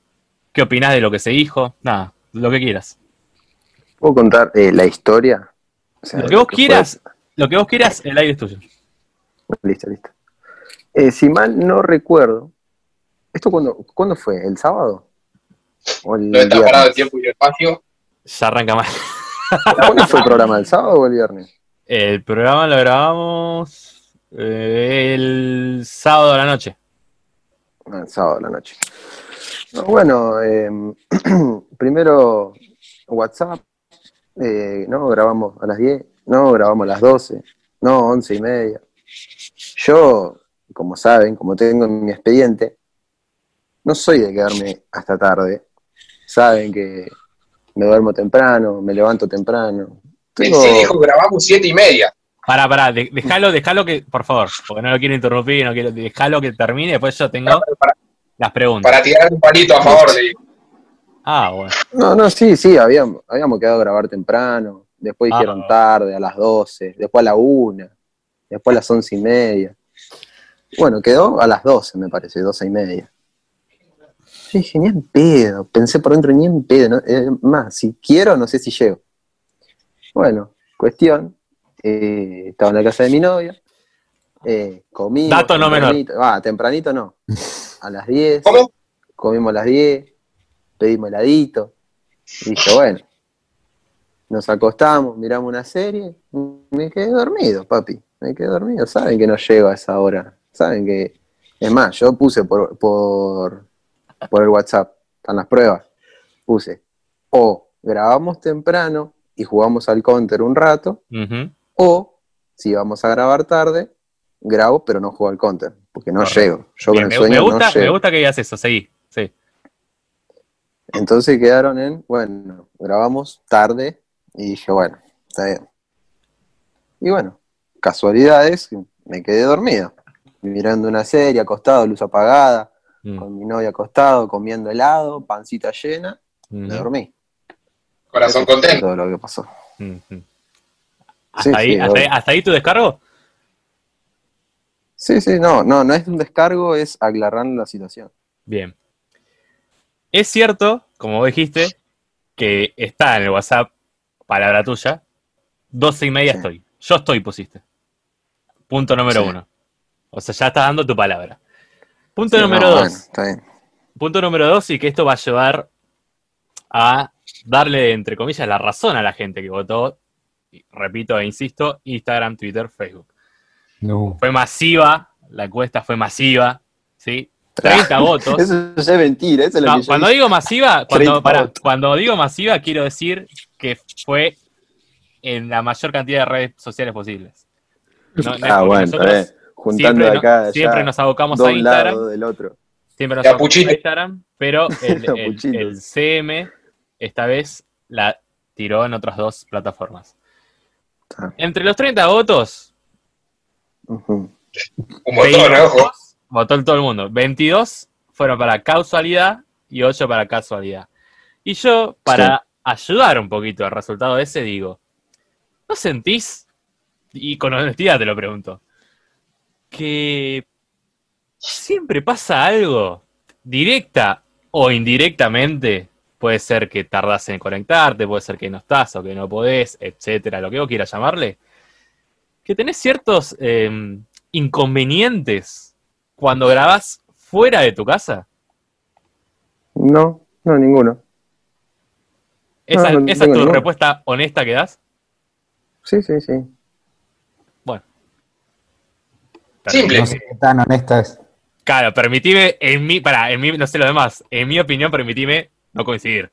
qué opinás de lo que se dijo, nada, lo que quieras. ¿Puedo contar eh, la historia? O sea, Lo que vos quieras, lo que vos quieras, el aire es tuyo. Listo, listo. Eh, si mal no recuerdo, ¿esto cuándo, cuándo fue? ¿El sábado? ¿O el No está parado el tiempo y el espacio. Ya arranca mal. ¿Cuándo fue el programa? ¿El sábado o el viernes? El programa lo grabamos eh, el sábado a la noche. Ah, el sábado a la noche. No, bueno, eh, primero WhatsApp, eh, no, grabamos a las 10, no, grabamos a las 12, no, 11 y media. Yo, como saben, como tengo en mi expediente, no soy de quedarme hasta tarde. Saben que me duermo temprano, me levanto temprano. Tengo- sí dijo grabamos siete y media. Pará, pará, dejalo, dejalo que, por favor, porque no lo quiero interrumpir, no quiero, dejalo que termine, después yo tengo Para, las preguntas. para tirar un palito a favor de Ah, bueno. No, no, sí, sí, habíamos, habíamos quedado a grabar temprano, después Ah. dijeron tarde, a las 12, después a la 1, después a las 11 y media. Bueno, quedó a las 12, me parece, 12 y media. Yo dije, ni en pedo, pensé por dentro, ni en pedo, no- eh, más, si quiero, no sé si llego. Bueno, cuestión, eh, estaba en la casa de mi novia, eh, comimos. Dato no menor. tempranito- Ah, tempranito no, a las 10 ¿Cómo? comimos a las 10, pedimos heladito, y dije, bueno, nos acostamos, miramos una serie, me quedé dormido, papi, me quedé dormido, saben que no llego a esa hora, saben que, es más, yo puse por, por, por el WhatsApp, están las pruebas, puse, o grabamos temprano y jugamos al counter un rato, o si vamos a grabar tarde, grabo pero no juego al counter, porque no Correcto. llego, yo Bien, con me, el sueño me gusta, no llego. me gusta que digas eso, seguí. Sí. Entonces quedaron en, bueno, grabamos tarde y dije, bueno, está bien. Y bueno, casualidades, me quedé dormido, mirando una serie, acostado, luz apagada, Mm, con mi novia acostado, comiendo helado, pancita llena, me dormí. Corazón Eso contento. Todo lo que pasó. ¿Hasta, ahí, sí, hasta, obvio. ahí- hasta ahí tu descargo? Sí, sí, no, no, no es un descargo, es aclarando la situación. Bien. Es cierto, como vos dijiste, que está en el WhatsApp, palabra tuya, 12 y media Sí. estoy. Yo estoy, pusiste. Punto número Sí. uno. O sea, ya estás dando tu palabra. Punto Sí, número no, dos. bueno, está bien. Punto número dos, y que esto va a llevar a darle, entre comillas, la razón a la gente que votó. Repito e insisto, Instagram, Twitter, Facebook. No. Fue masiva, la encuesta fue masiva, ¿sí? 30 votos. Eso ya es mentira, eso es lo que yo cuando dije. digo masiva, cuando, 30 pará, votos. cuando digo masiva, quiero decir que fue en la mayor cantidad de redes sociales posibles. No- no es Ah, bueno, nosotros. Juntando siempre, de no- acá, siempre allá, nos abocamos a Instagram. lado del otro. Siempre nos abocamos a. Instagram, pero el, CM esta vez la tiró en otras dos plataformas. Ah. Entre los 30 votos. Un montón, ¿eh? ojo. votó todo el mundo. 22 fueron para causalidad y 8 para casualidad. Y yo, para ayudar un poquito al resultado de ese, digo, ¿no sentís, y con honestidad te lo pregunto, que siempre pasa algo, directa o indirectamente? Puede ser que tardás en conectarte, puede ser que no estás o que no podés, etcétera, lo que vos quieras llamarle. Que tenés ciertos eh, inconvenientes cuando grabás fuera de tu casa. No, no, ninguno. ¿Esa, No, no esa es tu ninguno. respuesta honesta que das? Sí, sí, sí. Bueno. Simple. No sé qué tan honesta es. Claro, permitime, en mi, para, en mi, no sé lo demás, en mi opinión, permitime no coincidir.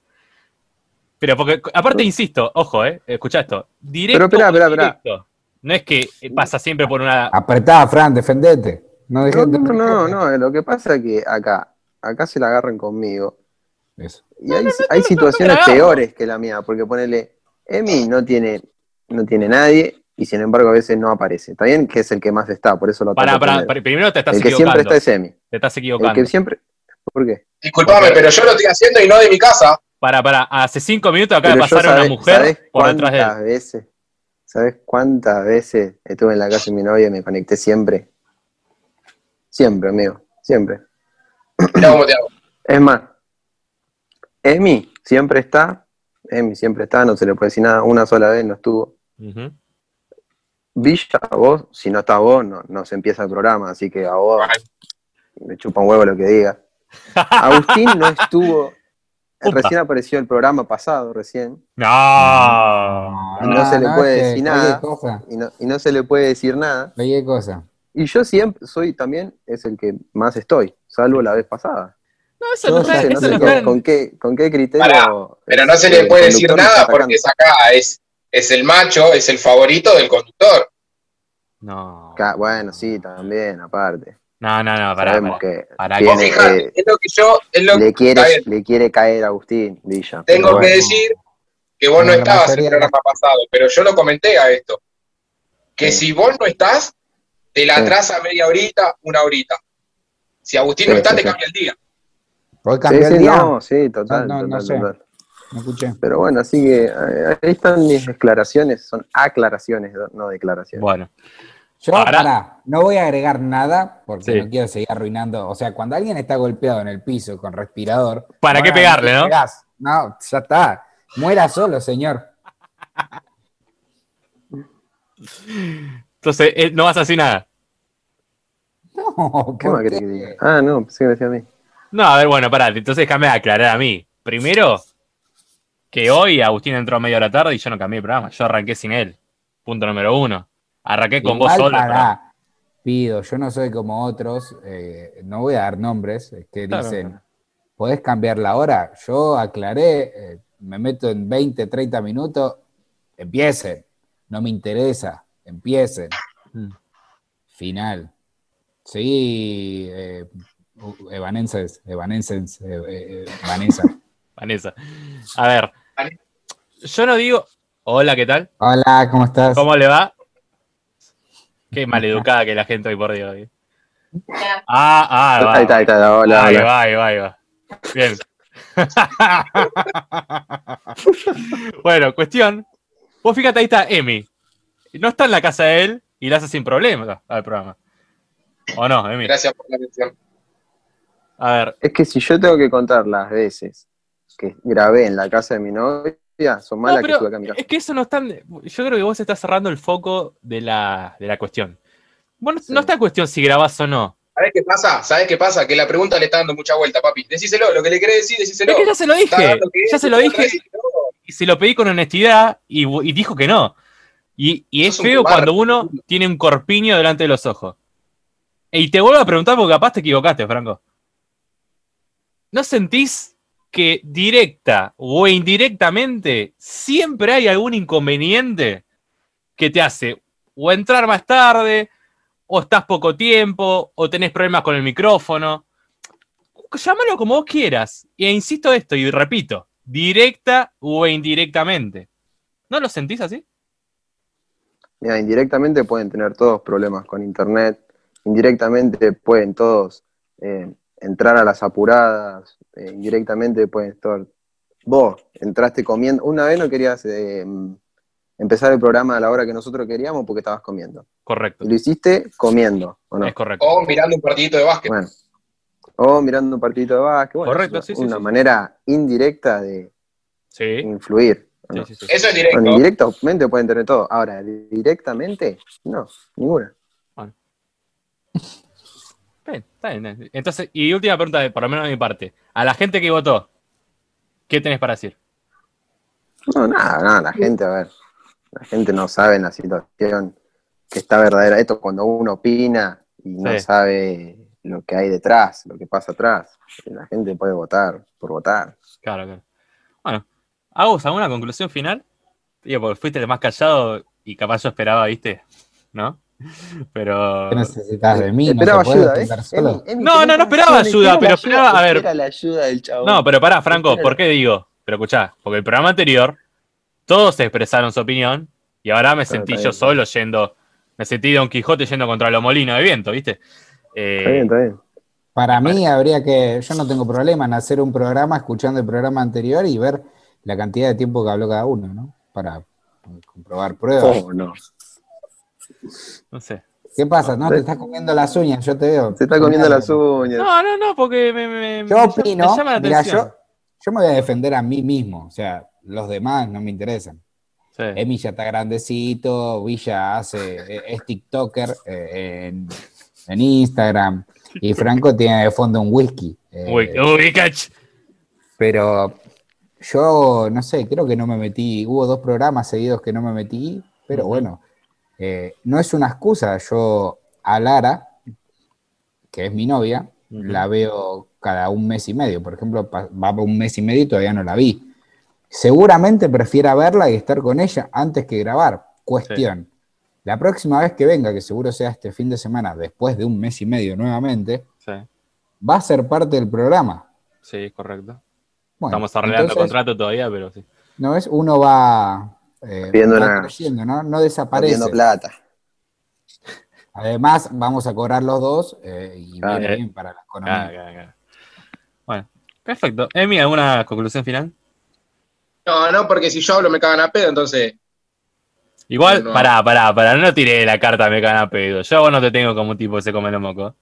Pero porque, aparte, insisto, ojo, eh, escucha esto. Directo. Pero esperá, esperá. indirecto. No es que pasa siempre por una. Apretá, Fran, defendete. No No, no, no, no, no, lo que pasa es que acá, acá se la agarran conmigo. Eso. Y hay, hay situaciones peores que la mía, porque ponele, Emi no tiene, no tiene nadie y sin embargo a veces no aparece. Está bien que es el que más está, por eso lo Para, para, primero. para- primero te estás El que equivocando. siempre está es Emi. Te estás El equivocando. que siempre. ¿Por qué? Disculpame, pero yo lo estoy haciendo y no de mi casa. Para, para, hace cinco minutos acaba de pasar una mujer ¿sabés por detrás de él. cuántas veces? ¿Sabes cuántas veces estuve en la casa de mi novia y me conecté siempre? Siempre, amigo, siempre. Cómo te hago. Es más, Emi siempre está, Emi siempre está, no se le puede decir nada, una sola vez no estuvo. Ujú. Villa, vos, si no estás vos, no, no se empieza el programa, así que a vos me chupa un huevo lo que diga. Agustín no estuvo, recién apareció el programa pasado, recién, No. Y no se le puede decir nada. Y no, y no se le puede decir nada. cosa. Y yo siempre soy también, es el que más estoy, salvo la vez pasada. No, eso no No sé, no eso sé no con, qué, con qué criterio. Pará, Pero no se le puede decir nada porque es acá, es, es el macho, es el favorito del conductor. No. Ca- Bueno, sí, también, aparte. No, no, no, pará, Sabemos pará. que Pará, tiene, es lo que yo, es lo le, quiere, le quiere caer a Agustín Villa. Tengo que bueno. decir que vos no estabas en el programa pasado, pero yo lo comenté a esto. Que Sí. si vos no estás, te la Sí. atrasa media horita, una horita. Si Agustín Sí, no está, sí, te sí. cambia el día. ¿Puedo Sí, cambiar sí, el día? no, sí, total, No, no, no total, sé. total. Escuché. Pero bueno, así que eh, ahí están mis declaraciones, son aclaraciones, no declaraciones. Bueno, Yo, no voy a agregar nada porque Sí. no quiero seguir arruinando. O sea, cuando alguien está golpeado en el piso con respirador. ¿Para qué pegarle, le no? pegás. No, ya está. Muera solo, señor. entonces eh, no vas a decir nada. No, ¿Qué ¿por más que diga? Ah, no, pensé que me decía a mí. No, a ver, bueno, pará, entonces déjame aclarar a mí. Primero, que hoy Agustín entró a media hora tarde y yo no cambié el programa. Yo arranqué sin él. Punto número uno. Arranqué con vos Igual, solo. el programa. pará, pido, yo no soy como otros, eh, no voy a dar nombres, eh, que Claro. dicen, ¿podés cambiar la hora? Yo aclaré, eh, me meto en 20, 30 minutos, empiecen, no me interesa, empiecen. Mm. Final. Sí, eh, evanenses, evanenses, eh, eh, Vanessa. Vanessa. A ver, yo no digo. Hola, ¿qué tal? Hola, ¿cómo estás? ¿Cómo le va? Qué maleducada que la gente hoy por Dios. eh. Ah, ah, va. ahí está, ahí está, hola, ahí hola. va, ahí va, ahí va. Bien. bueno, cuestión. Vos fíjate, ahí está Emi. No está en la casa de él y la hace sin problema al programa. ¿O no, Emi? Gracias por la atención. A ver, Es que si yo tengo que contar las veces que grabé en la casa de mi novia, son más no, las que estuve acá en mi casa. es que eso no está. Yo creo que vos estás cerrando el foco de la, de la cuestión. Bueno, Sí. no está en cuestión si grabás o no. ¿Sabés qué pasa? ¿Sabés qué pasa? Que la pregunta le está dando mucha vuelta, papi. Decíselo, lo que le querés decir, decíselo. Es que ya se lo dije. Ya es, se lo dije. y se lo pedí con honestidad y, y dijo que no. Y, y es feo cuando uno tiene un corpiño delante de los ojos. Y te vuelvo a preguntar porque capaz te equivocaste, Franco. ¿No sentís que directa o indirectamente siempre hay algún inconveniente que te hace o entrar más tarde, o estás poco tiempo, o tenés problemas con el micrófono? Llámalo como vos quieras. E insisto esto y repito, directa o indirectamente. ¿No lo sentís así? Mira, indirectamente pueden tener todos problemas con internet, indirectamente pueden todos eh, entrar a las apuradas, eh, indirectamente pueden estar... Vos entraste comiendo, una vez no querías eh, empezar el programa a la hora que nosotros queríamos porque estabas comiendo. Correcto. Y lo hiciste comiendo, ¿o no? Es correcto. O mirando un partidito de básquet. Bueno. O mirando un partidito de básquet. Bueno, Correcto, es sí, sí, una sí. manera indirecta de Sí. influir. ¿o sí, no? sí, sí. Eso es directo. Bueno, indirectamente pueden tener todo. Ahora, directamente, no, ninguna. Bien, está bien. Entonces, y última pregunta, de- por lo menos de mi parte. A la gente que votó, ¿qué tenés para decir? No, nada, nada, la gente, a ver, la gente no sabe en la situación que está verdadera. Esto cuando uno opina y no Sí. sabe lo que hay detrás, lo que pasa atrás. La gente puede votar por votar. Claro, claro. Bueno, ¿Hago alguna conclusión final? Digo, porque fuiste el más callado y capaz yo esperaba, ¿viste? ¿No? Pero. ¿Qué necesitas de mí? Esperaba no se puede ayuda, ¿eh? defender solo. Emi, Emi, No, no, no esperaba ayuda, pero esperaba- a ver. La ayuda del chabón. No, pero pará, Franco. ¿por qué digo? Pero escuchá, porque el programa anterior, todos expresaron su opinión y ahora me sentí yo bien. solo yendo. Me sentí Don Quijote yendo contra los molinos de viento, ¿viste? Eh, Está bien, está bien. Para mí habría que, yo no tengo problema en hacer un programa escuchando el programa anterior y ver la cantidad de tiempo que habló cada uno, ¿no? Para comprobar pruebas. Oh, no. No sé. ¿Qué pasa? No, te estás comiendo las uñas, yo te veo. Se está comiendo las uñas. No, no, no, porque me, me- Yo opino, me llama la mira, atención. yo, yo me voy a defender a mí mismo, o sea, los demás no me interesan. Sí. Emi ya está grandecito, Villa hace, eh, es TikToker eh, en, en Instagram y Franco tiene de fondo un whisky. eh, Uy, pero yo no sé, creo que no me metí, hubo dos programas seguidos que no me metí, pero bueno, eh, no es una excusa, yo a Lara, que es mi novia, la veo cada un mes y medio, por ejemplo, va por un mes y medio y todavía no la vi. Seguramente prefiera verla y estar con ella antes que grabar. Cuestión. La próxima vez que venga, que seguro sea este fin de semana, después de un mes y medio nuevamente, Sí, va a ser parte del programa. sí, correcto. Bueno, Estamos arreglando entonces, contrato todavía, pero sí. ¿No es? Uno va, eh, va una- creciendo, ¿no? No desaparece. plata. Además, vamos a cobrar los dos eh, y Claro. viene bien para la economía. Claro, claro. Bueno, perfecto. Emi, ¿alguna conclusión final? No, no, porque si yo hablo me cagan a pedo, entonces. Igual, No. pará, pará, pará, no tiré la carta, me cagan a pedo. Yo a vos no te tengo como un tipo que se come los mocos.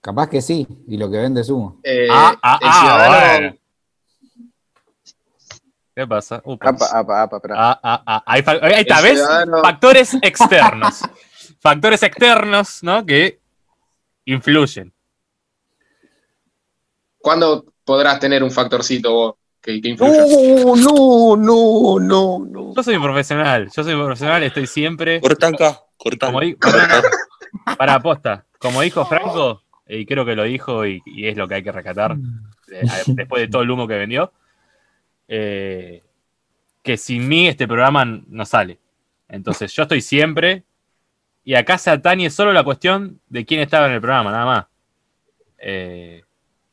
Capaz que sí, y lo que vende es humo. eh, ah, ah, el ah, ciudadano. bueno. ¿Qué pasa? Upa. Apa, apa, apa, espera. Ah, ah, ah, Ahí, está, El ¿ves? ciudadano- Factores externos. Factores externos, ¿no? Que influyen. ¿Cuándo podrás tener un factorcito vos que, que influya? No, no, no, no, no. Yo soy un profesional, yo soy un profesional, estoy siempre. Corta acá, corta. Como para aposta, como dijo Franco, y creo que lo dijo y, y es lo que hay que rescatar eh, después de todo el humo que vendió, eh, que sin mí este programa no sale. Entonces yo estoy siempre y acá se atañe solo la cuestión de quién estaba en el programa, nada más. Eh,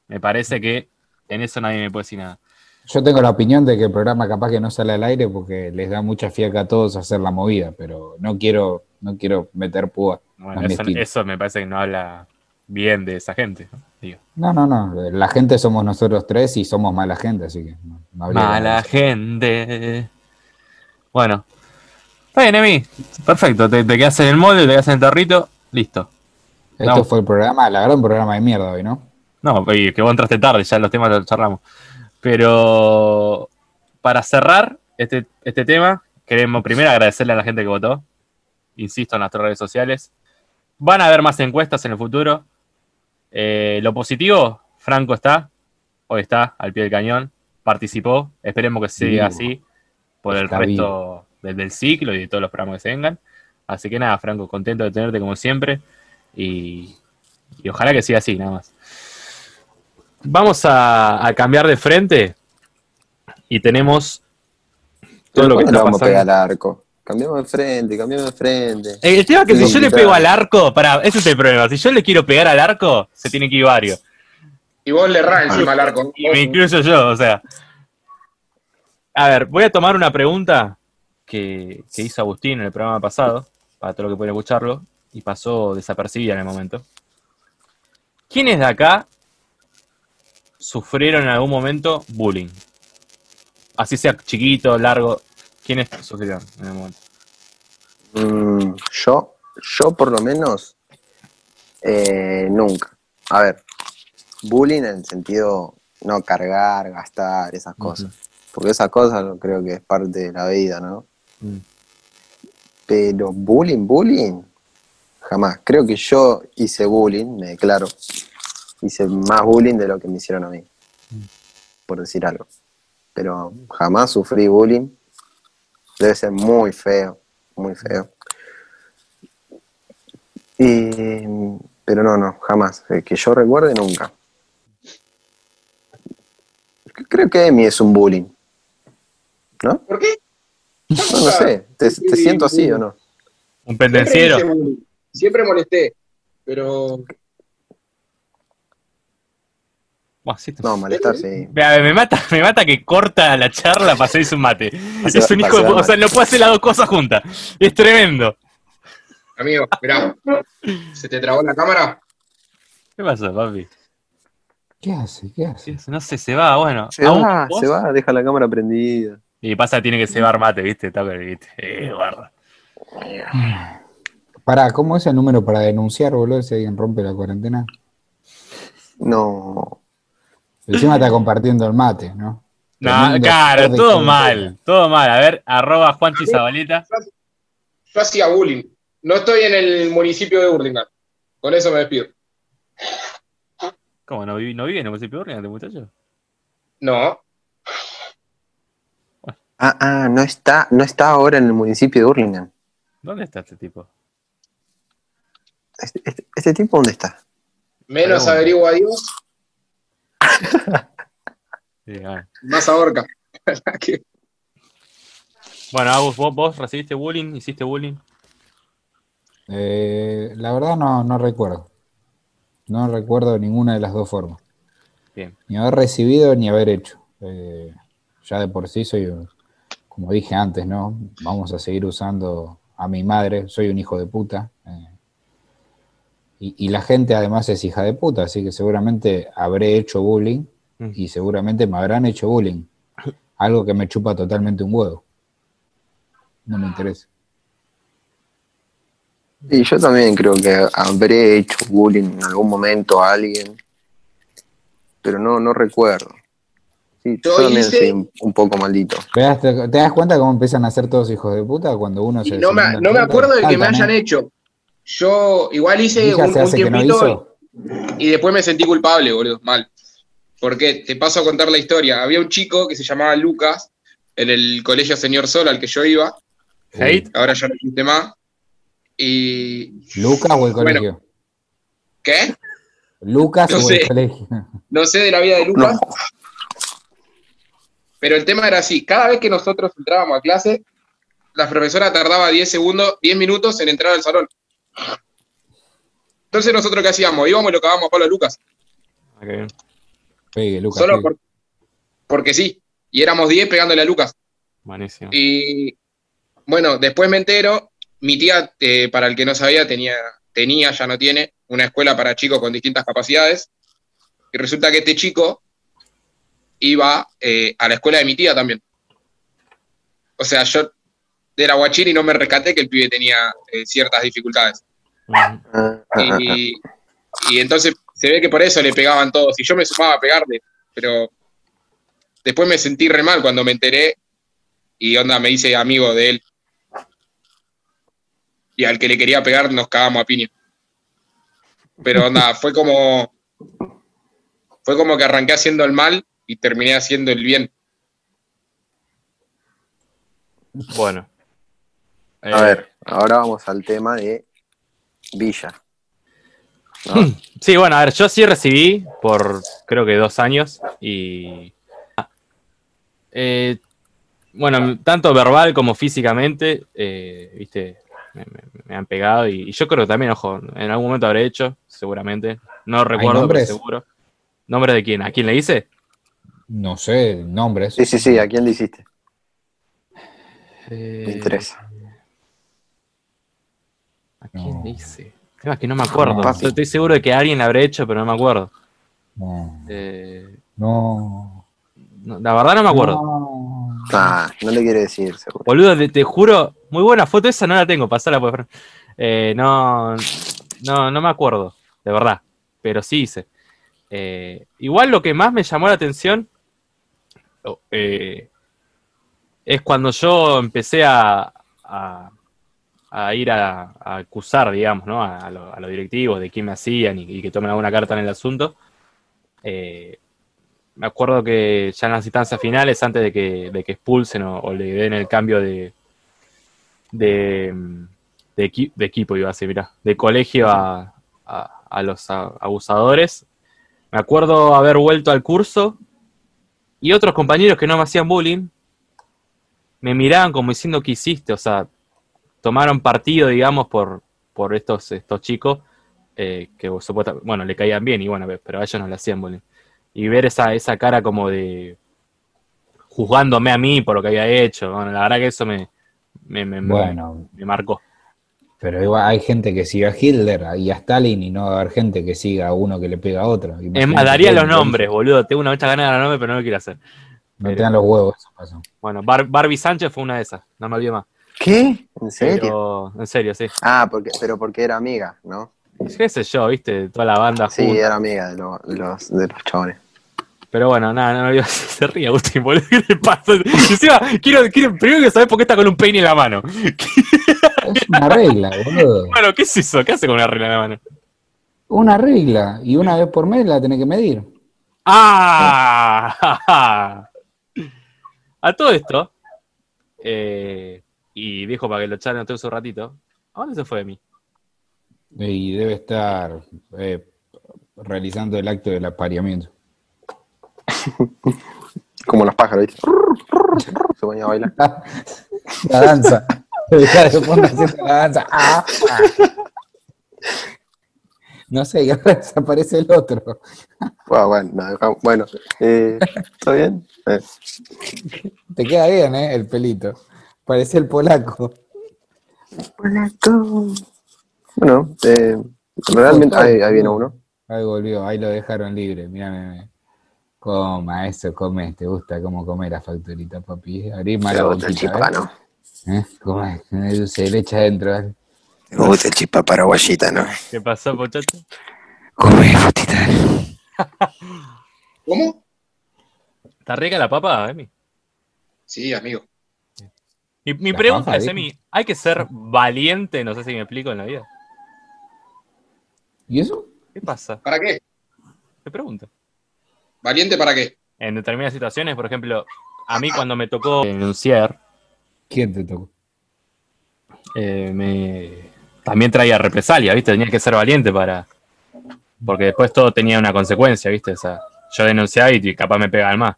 me parece que en eso nadie me puede decir nada. Yo tengo la opinión de que el programa capaz que no sale al aire porque les da mucha fiaca a todos hacer la movida, pero no quiero, no quiero meter púa. Bueno, eso, estilo. eso me parece que no habla bien de esa gente. ¿no? Digo. No, no, no. La gente somos nosotros tres y somos mala gente, así que no, no Mala gente. Bueno. Está bien, Emi. Perfecto. Te, te quedas en el molde, te quedas en el tarrito. Listo. Esto fue el programa, la gran programa de mierda hoy, ¿no? No, y que vos entraste tarde, ya los temas los charlamos. Pero para cerrar este, este tema, queremos primero agradecerle a la gente que votó. Insisto en nuestras redes sociales. Van a haber más encuestas en el futuro. Eh, lo positivo, Franco está. Hoy está al pie del cañón. Participó. Esperemos que siga así por el Está resto del, del ciclo y de todos los programas que se vengan. Así que nada, Franco, contento de tenerte como siempre. Y, y ojalá que siga así, nada más. Vamos a, a cambiar de frente y tenemos todo lo que ¿Cuándo está vamos a pegar al arco? Cambiamos de frente, cambiamos de frente. El tema es que Sí, si yo le pego al arco, para, ese es el problema. Si yo le quiero pegar al arco, se tiene que ir varios. Y vos le errás encima al arco. Y me incluyo yo, o sea. A ver, voy a tomar una pregunta que, que hizo Agustín en el programa pasado, para todo lo que pueden escucharlo, y pasó desapercibida en el momento. ¿Quiénes de acá sufrieron en algún momento bullying? Así sea chiquito, largo. ¿Quiénes sufrieron en el momento? Mm, yo, yo por lo menos, eh, nunca. A ver, bullying en el sentido no cargar, gastar, esas cosas. Porque esas cosas yo creo que es parte de la vida, ¿no? Mm. Pero bullying, bullying, jamás. Creo que yo hice bullying, me declaro. Hice más bullying de lo que me hicieron a mí, por decir algo. Pero jamás sufrí bullying. Debe ser muy feo, muy feo. Y, pero no, no, jamás. Eh, Que yo recuerde nunca. creo que Emi es un bullying. ¿No? ¿Por qué? No, no sé. ¿Te, te siento así o no? Un pendenciero. Siempre molesté, pero Sí No, molestar, sí. Me mata, me mata que corta la charla para hacerse un mate. Es un hijo de o sea, no puede hacer las dos cosas juntas. Es tremendo. amigo, mirá, ¿se te trabó la cámara? ¿Qué pasa, papi? ¿Qué hace? ¿Qué hace? No sé, se va, bueno. Se va, ¿vos? se va, deja la cámara prendida. Y pasa, tiene que cebar mate, ¿viste? Está, ¿viste? Eh, guarda. Pará, ¿cómo es el número para denunciar, boludo, si alguien rompe la cuarentena? No. Encima está compartiendo el mate, ¿no? No, claro, todo mal, todo mal. A ver, arroba Juanchi Zabaleta. Yo hacía bullying. No estoy en el municipio de Burlingame. Con eso me despido. ¿Cómo? ¿No vive, no vive en el municipio de Urlingan, este muchacho? No, Ah, ah, no está, no está ahora en el municipio de Hurlingham. ¿Dónde está este tipo? Este, este- este tipo dónde está? menos averigua Dios, Sí, a ver. más ahorca. Bueno, Agus, ¿vos, vos recibiste bullying? ¿Hiciste bullying? Eh, la verdad no, no recuerdo. No recuerdo ninguna de las dos formas. Bien. Ni haber recibido ni haber hecho. Eh, ya de por sí soy, un- como dije antes, ¿no? Vamos a seguir usando a mi madre, soy un hijo de puta. eh, y, y la gente además es hija de puta, así que seguramente habré hecho bullying Mm. y seguramente me habrán hecho bullying. Algo que me chupa totalmente un huevo. No me interesa. Y yo también creo que habré hecho bullying en algún momento a alguien, pero no, no recuerdo. Sí, yo, Yo también hice- soy un, poco maldito. ¿Te das, te das cuenta cómo empiezan a ser todos hijos de puta cuando uno Y se no me, no me acuerdo de que me hayan hecho. Yo igual hice un, un no tiempito y después me sentí culpable, boludo, mal. Porque te paso a contar la historia. Había un chico que se llamaba Lucas en el colegio Señor Sol al que yo iba, ¿Hate? ahora ya no existe más. Y. ¿Lucas o el Bueno. colegio? ¿Qué? ¿Lucas No o sé. el colegio? No sé de la vida de Lucas, No, pero el tema era así: cada vez que nosotros entrábamos a clase, la profesora tardaba 10 segundos, 10 minutos en entrar al salón. Entonces, nosotros, ¿qué hacíamos? Íbamos y lo cagábamos a Pablo Lucas. Ah. Pegue, Lucas. Solo pegue. por- porque sí. Y éramos 10 pegándole a Lucas. Buenísimo. Y bueno, después me entero, mi tía, eh, para el que no sabía, tenía, tenía, ya no tiene, una escuela para chicos con distintas capacidades. Y resulta que este chico iba eh, a la escuela de mi tía también. O sea, yo era guachín y no me rescaté que el pibe tenía eh, ciertas dificultades. Y entonces se ve que por eso le pegaban todos. Y yo me sumaba a pegarle, pero después me sentí re mal cuando me enteré y onda me hice amigo de él. Y al que le quería pegar nos cagamos a piña. Pero onda, fue como. Fue como que arranqué haciendo el mal y terminé haciendo el bien. Bueno. A Eh, ver, ahora vamos al tema de Villa. ¿no? Sí, bueno, a ver, yo sí recibí por creo que dos años y. Eh, bueno, tanto verbal como físicamente, eh, viste, me, me- me han pegado y, y yo creo que también, ojo, en algún momento habré hecho, seguramente. No recuerdo, pero nombres? seguro. ¿Nombre de quién? ¿A quién le hice? No sé, nombres. Sí, sí, sí, ¿a quién le hiciste? Eh, Me interesa. ¿A quién No. tema es que no me acuerdo. No. Estoy seguro de que alguien le habré hecho, pero no me acuerdo. No. Eh, No. no, la verdad no me acuerdo. No. Ah, no le quiere decir, seguro. Boludo, te, te juro, muy buena foto esa, no la tengo, pasala por eh, no, no, no me acuerdo, de verdad, pero sí hice. Eh, igual lo que más me llamó la atención oh, eh, es cuando yo empecé a, a, a ir a, acusar, digamos, ¿no? a, a lo- a los directivos de quién me hacían y, que tomen alguna carta en el asunto. Eh, me acuerdo que ya en las instancias finales, antes de que, de que expulsen o, le den el cambio de, de, de, de equipo, iba a decir, mirá, de colegio a, a- los abusadores, me acuerdo haber vuelto al curso y otros compañeros que no me hacían bullying me miraban como diciendo que hiciste, o sea, tomaron partido, digamos, por, por estos, estos chicos eh, que supuesta- bueno, le caían bien y bueno, pero a ellos no le hacían bullying. Y ver esa, esa cara como de juzgándome a mí por lo que había hecho, bueno, la verdad que eso me, me, me- me- Bueno, me marcó. pero igual hay gente que siga a Hitler y a Stalin y no va a haber gente que siga a uno que le pega a otro. Es Imagínate más, daría los nombres, boludo. Tengo una mucha ganas de dar nombres, pero no lo quiero hacer. No te dan los huevos, eso pasó. Bueno, Bar- Barbie Sánchez fue una de esas, no me olvido más. ¿Qué? ¿En serio? Pero, en serio, sí. Ah, porque, pero porque era amiga, ¿no? ¿Qué sé yo, viste? Toda la banda Sí, junta. era amiga de, lo- de los, de los chabones. Pero bueno, nada, no me olvido. Se ríe Agustín, boludo. ¿Qué le pasa? Encima, quiero, quiero, primero quiero saber por qué está con un peine en la mano. Es una regla, boludo. Bueno, ¿qué es eso? ¿Qué hace con una regla en la mano? Una regla. Y una vez por mes la tenés que medir. ¡Ah! A todo esto, eh, y dijo para que lo echaran todo un ratito, ¿a dónde se fue de mí? Y debe estar eh, realizando el acto del apareamiento. Como los pájaros, ¿viste? Se ponía a bailar. La danza. La danza. Ah, ah. No sé, y ahora desaparece el otro. Bueno, bueno, bueno eh, ¿está bien? Eh, Te queda bien, ¿eh? El pelito. Parece el polaco. Bueno, eh, realmente ahí, ahí viene uno. Ahí volvió, ahí lo dejaron libre. Mira. Coma, eso come, te gusta cómo comer la facturita, papi. Abrí más la gusta el boquita, chispa, ¿eh? ¿no? ¿Eh? Come, dulce de leche adentro. ¿eh? Me gusta el chispa paraguayita, ¿no? ¿Qué pasó, muchacho? Come, fotita. ¿Cómo? ¿Está rica la papa, Emi? Sí, amigo. Mi, mi pregunta es. Emi, ¿hay que ser valiente? No sé si me explico en la vida. ¿Y eso? ¿Qué pasa? ¿Para qué? Te pregunto. ¿Valiente para qué? En determinadas situaciones, por ejemplo, a mí cuando me tocó denunciar, ¿Quién te tocó? eh, me... también traía represalia, ¿viste? Tenía que ser valiente para... Porque después todo tenía una consecuencia, ¿viste? O sea, yo denunciaba y capaz me pegaban más.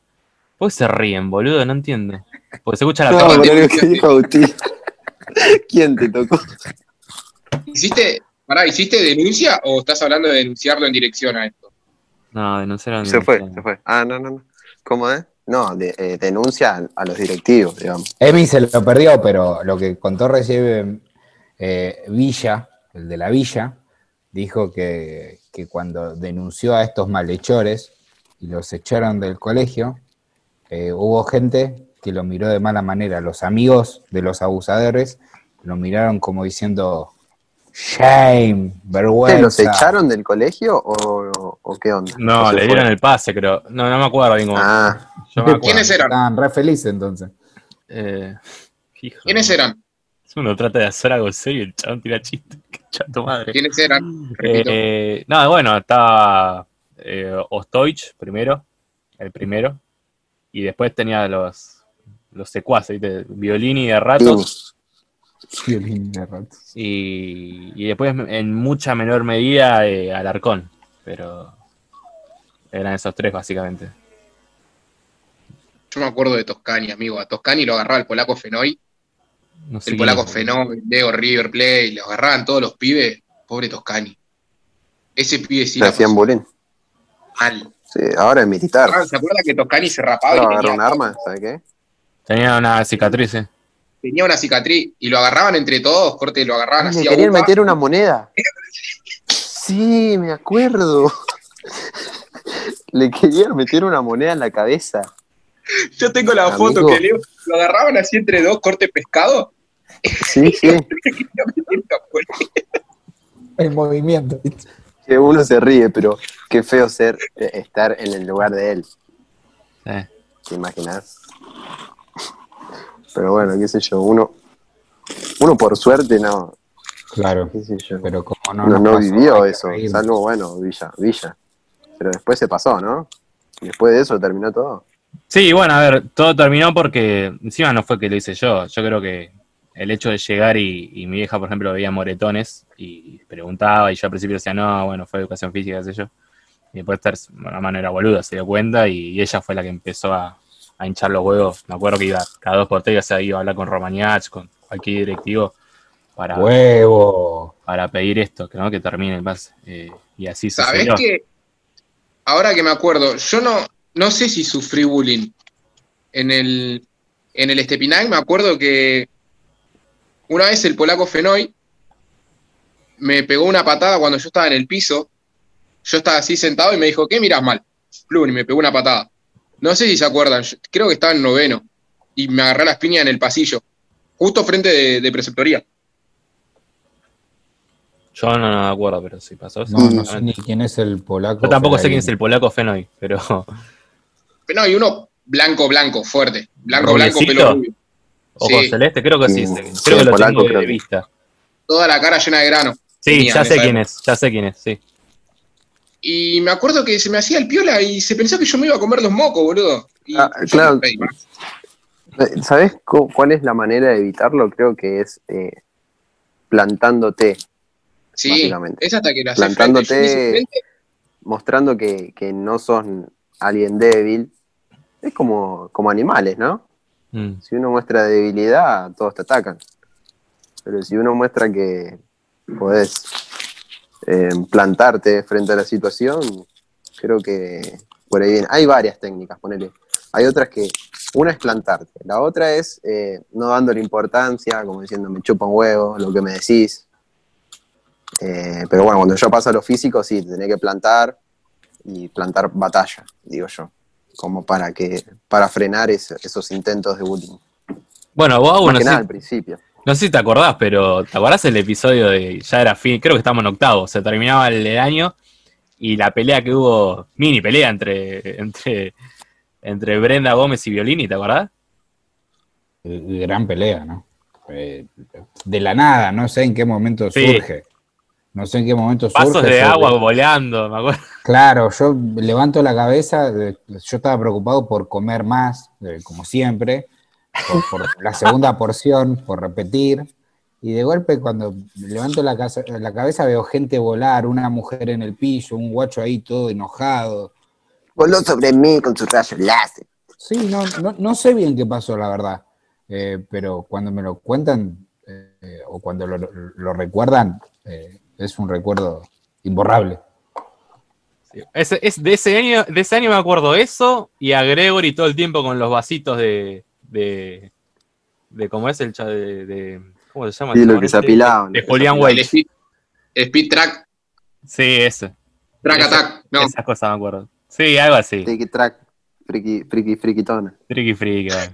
¿Por qué se ríen, boludo? No entiendo. Porque se escucha la No, torre. por algo que dijo Agustín. ¿Quién te tocó? ¿Hiciste, pará, ¿hiciste denuncia o estás hablando de denunciarlo en dirección a esto? No, denunciaron. Se fue, se fue. Ah, no, no, no. ¿Cómo es? No, de- eh, denuncia a los directivos, digamos. Emi se lo perdió, pero lo que contó recién eh, Villa, el de la Villa, dijo que, que cuando denunció a estos malhechores y los echaron del colegio, eh, hubo gente que lo miró de mala manera. Los amigos de los abusadores lo miraron como diciendo shame, ¿Qué, vergüenza. ¿Los echaron del colegio o, o qué onda? No, ¿O se le fue? dieron el pase, creo. No, no me acuerdo bien cómo. Ah, Yo me acuerdo. ¿Quiénes eran? Estaban re felices entonces. Eh, hijo ¿Quiénes de- eran? Uno trata de hacer algo serio y el chabón tira chiste. Qué chato madre. ¿Quiénes eran? Eh, no, bueno, estaba eh, Ostoich primero, el primero, y después tenía los, los secuaces, ¿viste? Violini de ratos, Violín de rato. y, y después en mucha menor medida eh, Alarcón, pero eran esos tres básicamente. Yo me acuerdo de Toscani, amigo. A Toscani lo agarraba el polaco Fenoy. No sé El polaco. Fenoy, Leo River Play. Lo agarraban todos los pibes. Pobre Toscani. Ese pibe sí le hacían bullying. mal. Sí, ahora es militar. Ah, ¿Se acuerda que Toscani se rapaba Ahora y tenía, un arma, ¿sabes qué? Tenía una cicatriz, eh. tenía una cicatriz? Y lo agarraban entre todos, corte, lo agarraban así Le a querían upa. meter una moneda. Sí, me acuerdo. Le querían meter una moneda en la cabeza. Yo tengo la Amigo. foto que Leo lo agarraban así entre dos, corte pescado. Sí, sí. El movimiento. Que uno se ríe, pero qué feo ser eh, estar en el lugar de él. Eh. ¿Te imaginas? Pero bueno, qué sé yo, uno, uno por suerte no, Claro, qué sé yo, pero como no, no, nos no pasó, vivió eso, salvo bueno, Villa, Villa. Pero después se pasó, ¿no? Después de eso terminó todo. Sí, bueno, a ver, todo terminó porque encima no fue que lo hice yo. Yo creo que el hecho de llegar y, y mi vieja, por ejemplo, veía moretones y preguntaba y yo al principio decía, no, bueno, fue educación física, qué sé yo. Y después la mano era boluda, se dio cuenta y, y ella fue la que empezó a, a hinchar los huevos. Me acuerdo que iba cada dos por tres, se iba a hablar con Romagnach, con cualquier directivo, para, Huevo. para pedir esto, que, ¿no? que termine el pase. Eh, y así ¿Sabés sucedió. que Ahora que me acuerdo, yo no, no sé si sufrí bullying. En el, en el Stepinac me acuerdo que una vez el polaco Fenoy me pegó una patada cuando yo estaba en el piso. Yo estaba así sentado y me dijo, ¿qué miras mal? Plum, y me pegó una patada. No sé si se acuerdan, yo- creo que estaba en noveno. Y me agarré las piñas en el pasillo, justo frente de, de preceptoría. Yo no, no me acuerdo, pero sí pasó. No, no sé ni quién es el polaco. Yo tampoco sé quién es el polaco Fenoy, pero No, y uno blanco, blanco, fuerte. Blanco, blanco, pelo rubio. ojo Sí. celeste, creo que sí, Sí, creo sí, que lo polaco tengo creo de que- vista. Toda la cara llena de grano. Sí, Tenía ya sé quién es, ya sé quién es, sí. Y me acuerdo que se me hacía el piola y se pensó que yo me iba a comer los mocos, boludo. Y Ah, claro. ¿Sabes cu- cuál es la manera de evitarlo? Creo que es eh, plantándote, Sí, básicamente. es hasta que la Plantándote- mostrando que, que no sos alguien débil. Es como, como animales, ¿no? Mm. Si uno muestra debilidad, todos te atacan. Pero si uno muestra que podés eh, plantarte frente a la situación, creo que por ahí viene. Hay varias técnicas, ponele. Hay otras que, una es plantarte, la otra es eh, no dándole importancia, como diciendo me chupa un huevo, lo que me decís. Eh, pero bueno, cuando yo paso a lo físico, sí, te tenés que plantar y plantar batalla, digo yo, como para que para frenar ese- esos intentos de bullying. Bueno, vos, Más bueno, que sí, nada al principio. No sé si te acordás, pero ¿te acordás el episodio de ya era fin? Creo que estamos en octavo, se terminaba el, el año y la pelea que hubo, mini pelea entre, entre, entre Brenda Gómez y Violini, ¿te acordás? Eh, Gran pelea, ¿no? Eh, de la nada, no sé en qué momento Sí. surge. No sé en qué momento surge. Pasos de sobre- agua volando, me acuerdo. Claro, yo levanto la cabeza, eh, yo estaba preocupado por comer más, eh, como siempre, por, por la segunda porción, por repetir, y de golpe cuando levanto la, casa- la cabeza veo gente volar, una mujer en el piso, un guacho ahí todo enojado. Voló sobre mí con su rayo láser. Sí, no, no, no sé bien qué pasó, la verdad, eh, pero cuando me lo cuentan eh, o cuando lo, lo recuerdan, eh, es un recuerdo imborrable. Ese- es, de, ese año, de ese año me acuerdo eso y a Gregory todo el tiempo con los vasitos de. De, de ¿Cómo es el de, de- ¿Cómo se llama? Sí, lo que se este? apilaban. De el White. speed, speed track, Sí, ese. track attack. No, Esas cosas me acuerdo. Sí, algo así. Tiki track, friki, friki, frikitona. Friki friki. bueno.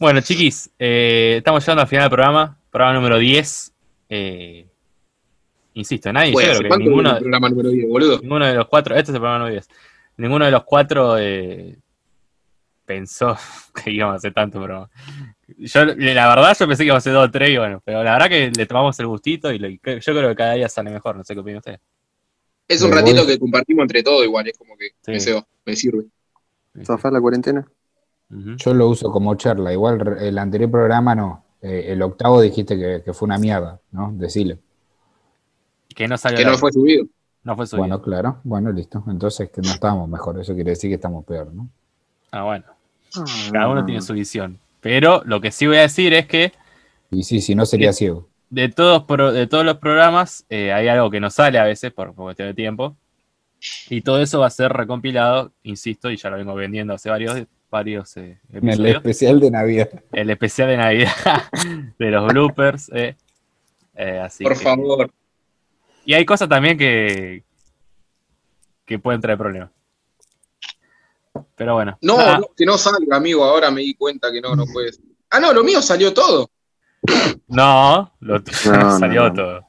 Bueno, chiquis, eh, estamos llegando al final del programa, programa número 10. Eh, insisto, nadie, yo Bueno, creo ¿hace que ninguno, el programa número 10, boludo? ninguno de los cuatro, este es el programa número 10, ninguno de los cuatro eh, pensó que íbamos a hacer tanto programa. Yo, la verdad, yo pensé que íbamos a hacer dos o tres, y bueno, pero la verdad que le tomamos el gustito y lo- yo creo que cada día sale mejor, no sé qué opinan ustedes. Es un ratito voy. que compartimos entre todos igual, es como que Sí. me, cebo, me sirve. ¿Zafar la cuarentena? Yo lo uso como charla. Igual el anterior programa no. Eh, el octavo dijiste que, que fue una mierda, ¿no? Decile. Que no salió Que no fue subido. no fue subido. Bueno, claro. Bueno, listo. Entonces que no estábamos mejor. Eso quiere decir que estamos peor, ¿no? Ah, bueno. Cada uno tiene su visión. Pero lo que sí voy a decir es que Y sí, si no sería ciego. de todos, pro- de todos los programas eh, hay algo que no sale a veces por, por cuestión de tiempo. Y todo eso va a ser recompilado, insisto, y ya lo vengo vendiendo hace varios, varios eh, En el episodios. especial de Navidad. El especial de Navidad de los bloopers. eh. Eh, así Por que- favor. Y hay cosas también que, que pueden traer problemas. Pero bueno. No, Ah, no, que no salga, amigo. Ahora me di cuenta que no, no puedes. Ah, no, lo mío salió todo. no, lo tuyo No, no, salió no. todo.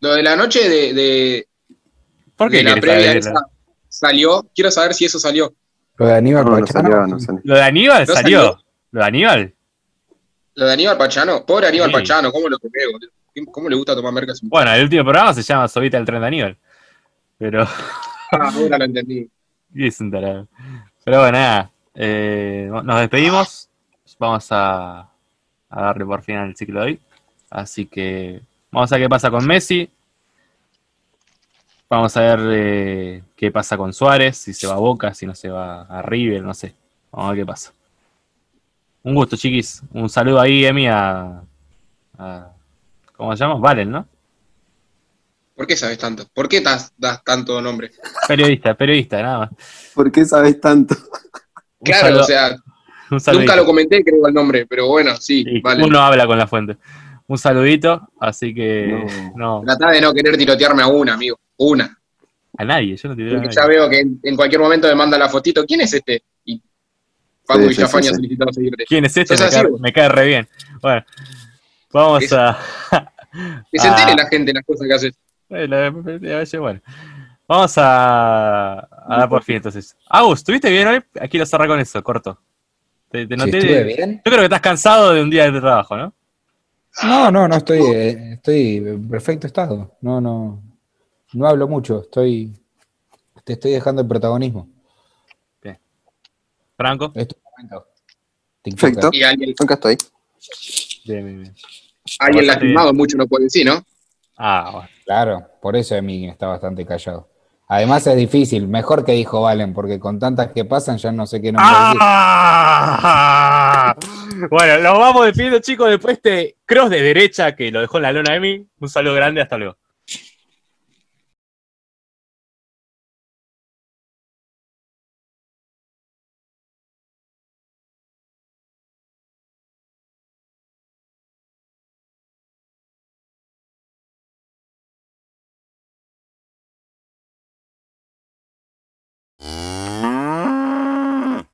Lo de la noche de, de, ¿Por qué de la previa esa salió. Quiero saber si eso salió. Lo de Aníbal No, no Pachano, salió, no salió. Lo de Aníbal ¿No salió. salió? Lo de Aníbal. Lo de Aníbal Pachano. Pobre Aníbal Sí. Pachano, ¿cómo lo boludo? ¿Cómo le gusta tomar mercas? Bueno, el último programa se llama Sobita el tren de Aníbal. Pero. Ah, ahora lo entendí. Y es un tarado. Pero bueno, nada. eh, nos despedimos. Vamos a, darle por fin al ciclo de hoy. Así que vamos a ver qué pasa con Messi. Vamos a ver eh, qué pasa con Suárez, si se va a Boca, si no se va a River, no sé. Vamos a ver qué pasa. Un gusto, chiquis. Un saludo ahí, Emi, a, a- ¿Cómo se llama? Valen, ¿no? ¿Por qué sabes tanto? ¿Por qué das, das tanto nombre? Periodista, periodista, nada más. ¿Por qué sabes tanto? Claro, o sea, nunca lo comenté, creo, el nombre, pero bueno, sí, Sí, vale. Uno habla con la fuente. Un saludito, así que no, Tratá de no querer tirotearme a una, amigo. Una. a nadie, yo no te Porque ya veo que en, en cualquier momento me manda la fotito. ¿Quién es este? Y Paco Sí, sí, Villafaña sí, sí. solicitado seguirte. ¿Quién es este? ¿Sos Me cae, vos? me cae re bien. Bueno, vamos Es- a. Que se entere la gente las cosas que haces. Bueno, bueno. Vamos a, a dar por fin entonces. Agus, ¿estuviste bien hoy? Aquí lo cerré con eso, corto. Te, noté. estuve bien. Yo creo que estás cansado de un día de trabajo, ¿no? No, no, no estoy, eh, estoy en perfecto estado. No, no, no hablo mucho. Estoy, te estoy dejando el protagonismo. Franco. Es tu momento. Perfecto. Y alguien, Acá estoy. Bien, bien, bien. alguien lastimado mucho no puede decir, ¿no? Ah, bueno. Claro, por eso Emi está bastante callado. Además es difícil, mejor que dijo Valen, porque con tantas que pasan ya no sé qué nombre. ¡Ah! Bueno, nos vamos despidiendo, chicos, después de este cross de derecha que lo dejó en la lona Emi. Un saludo grande, hasta luego.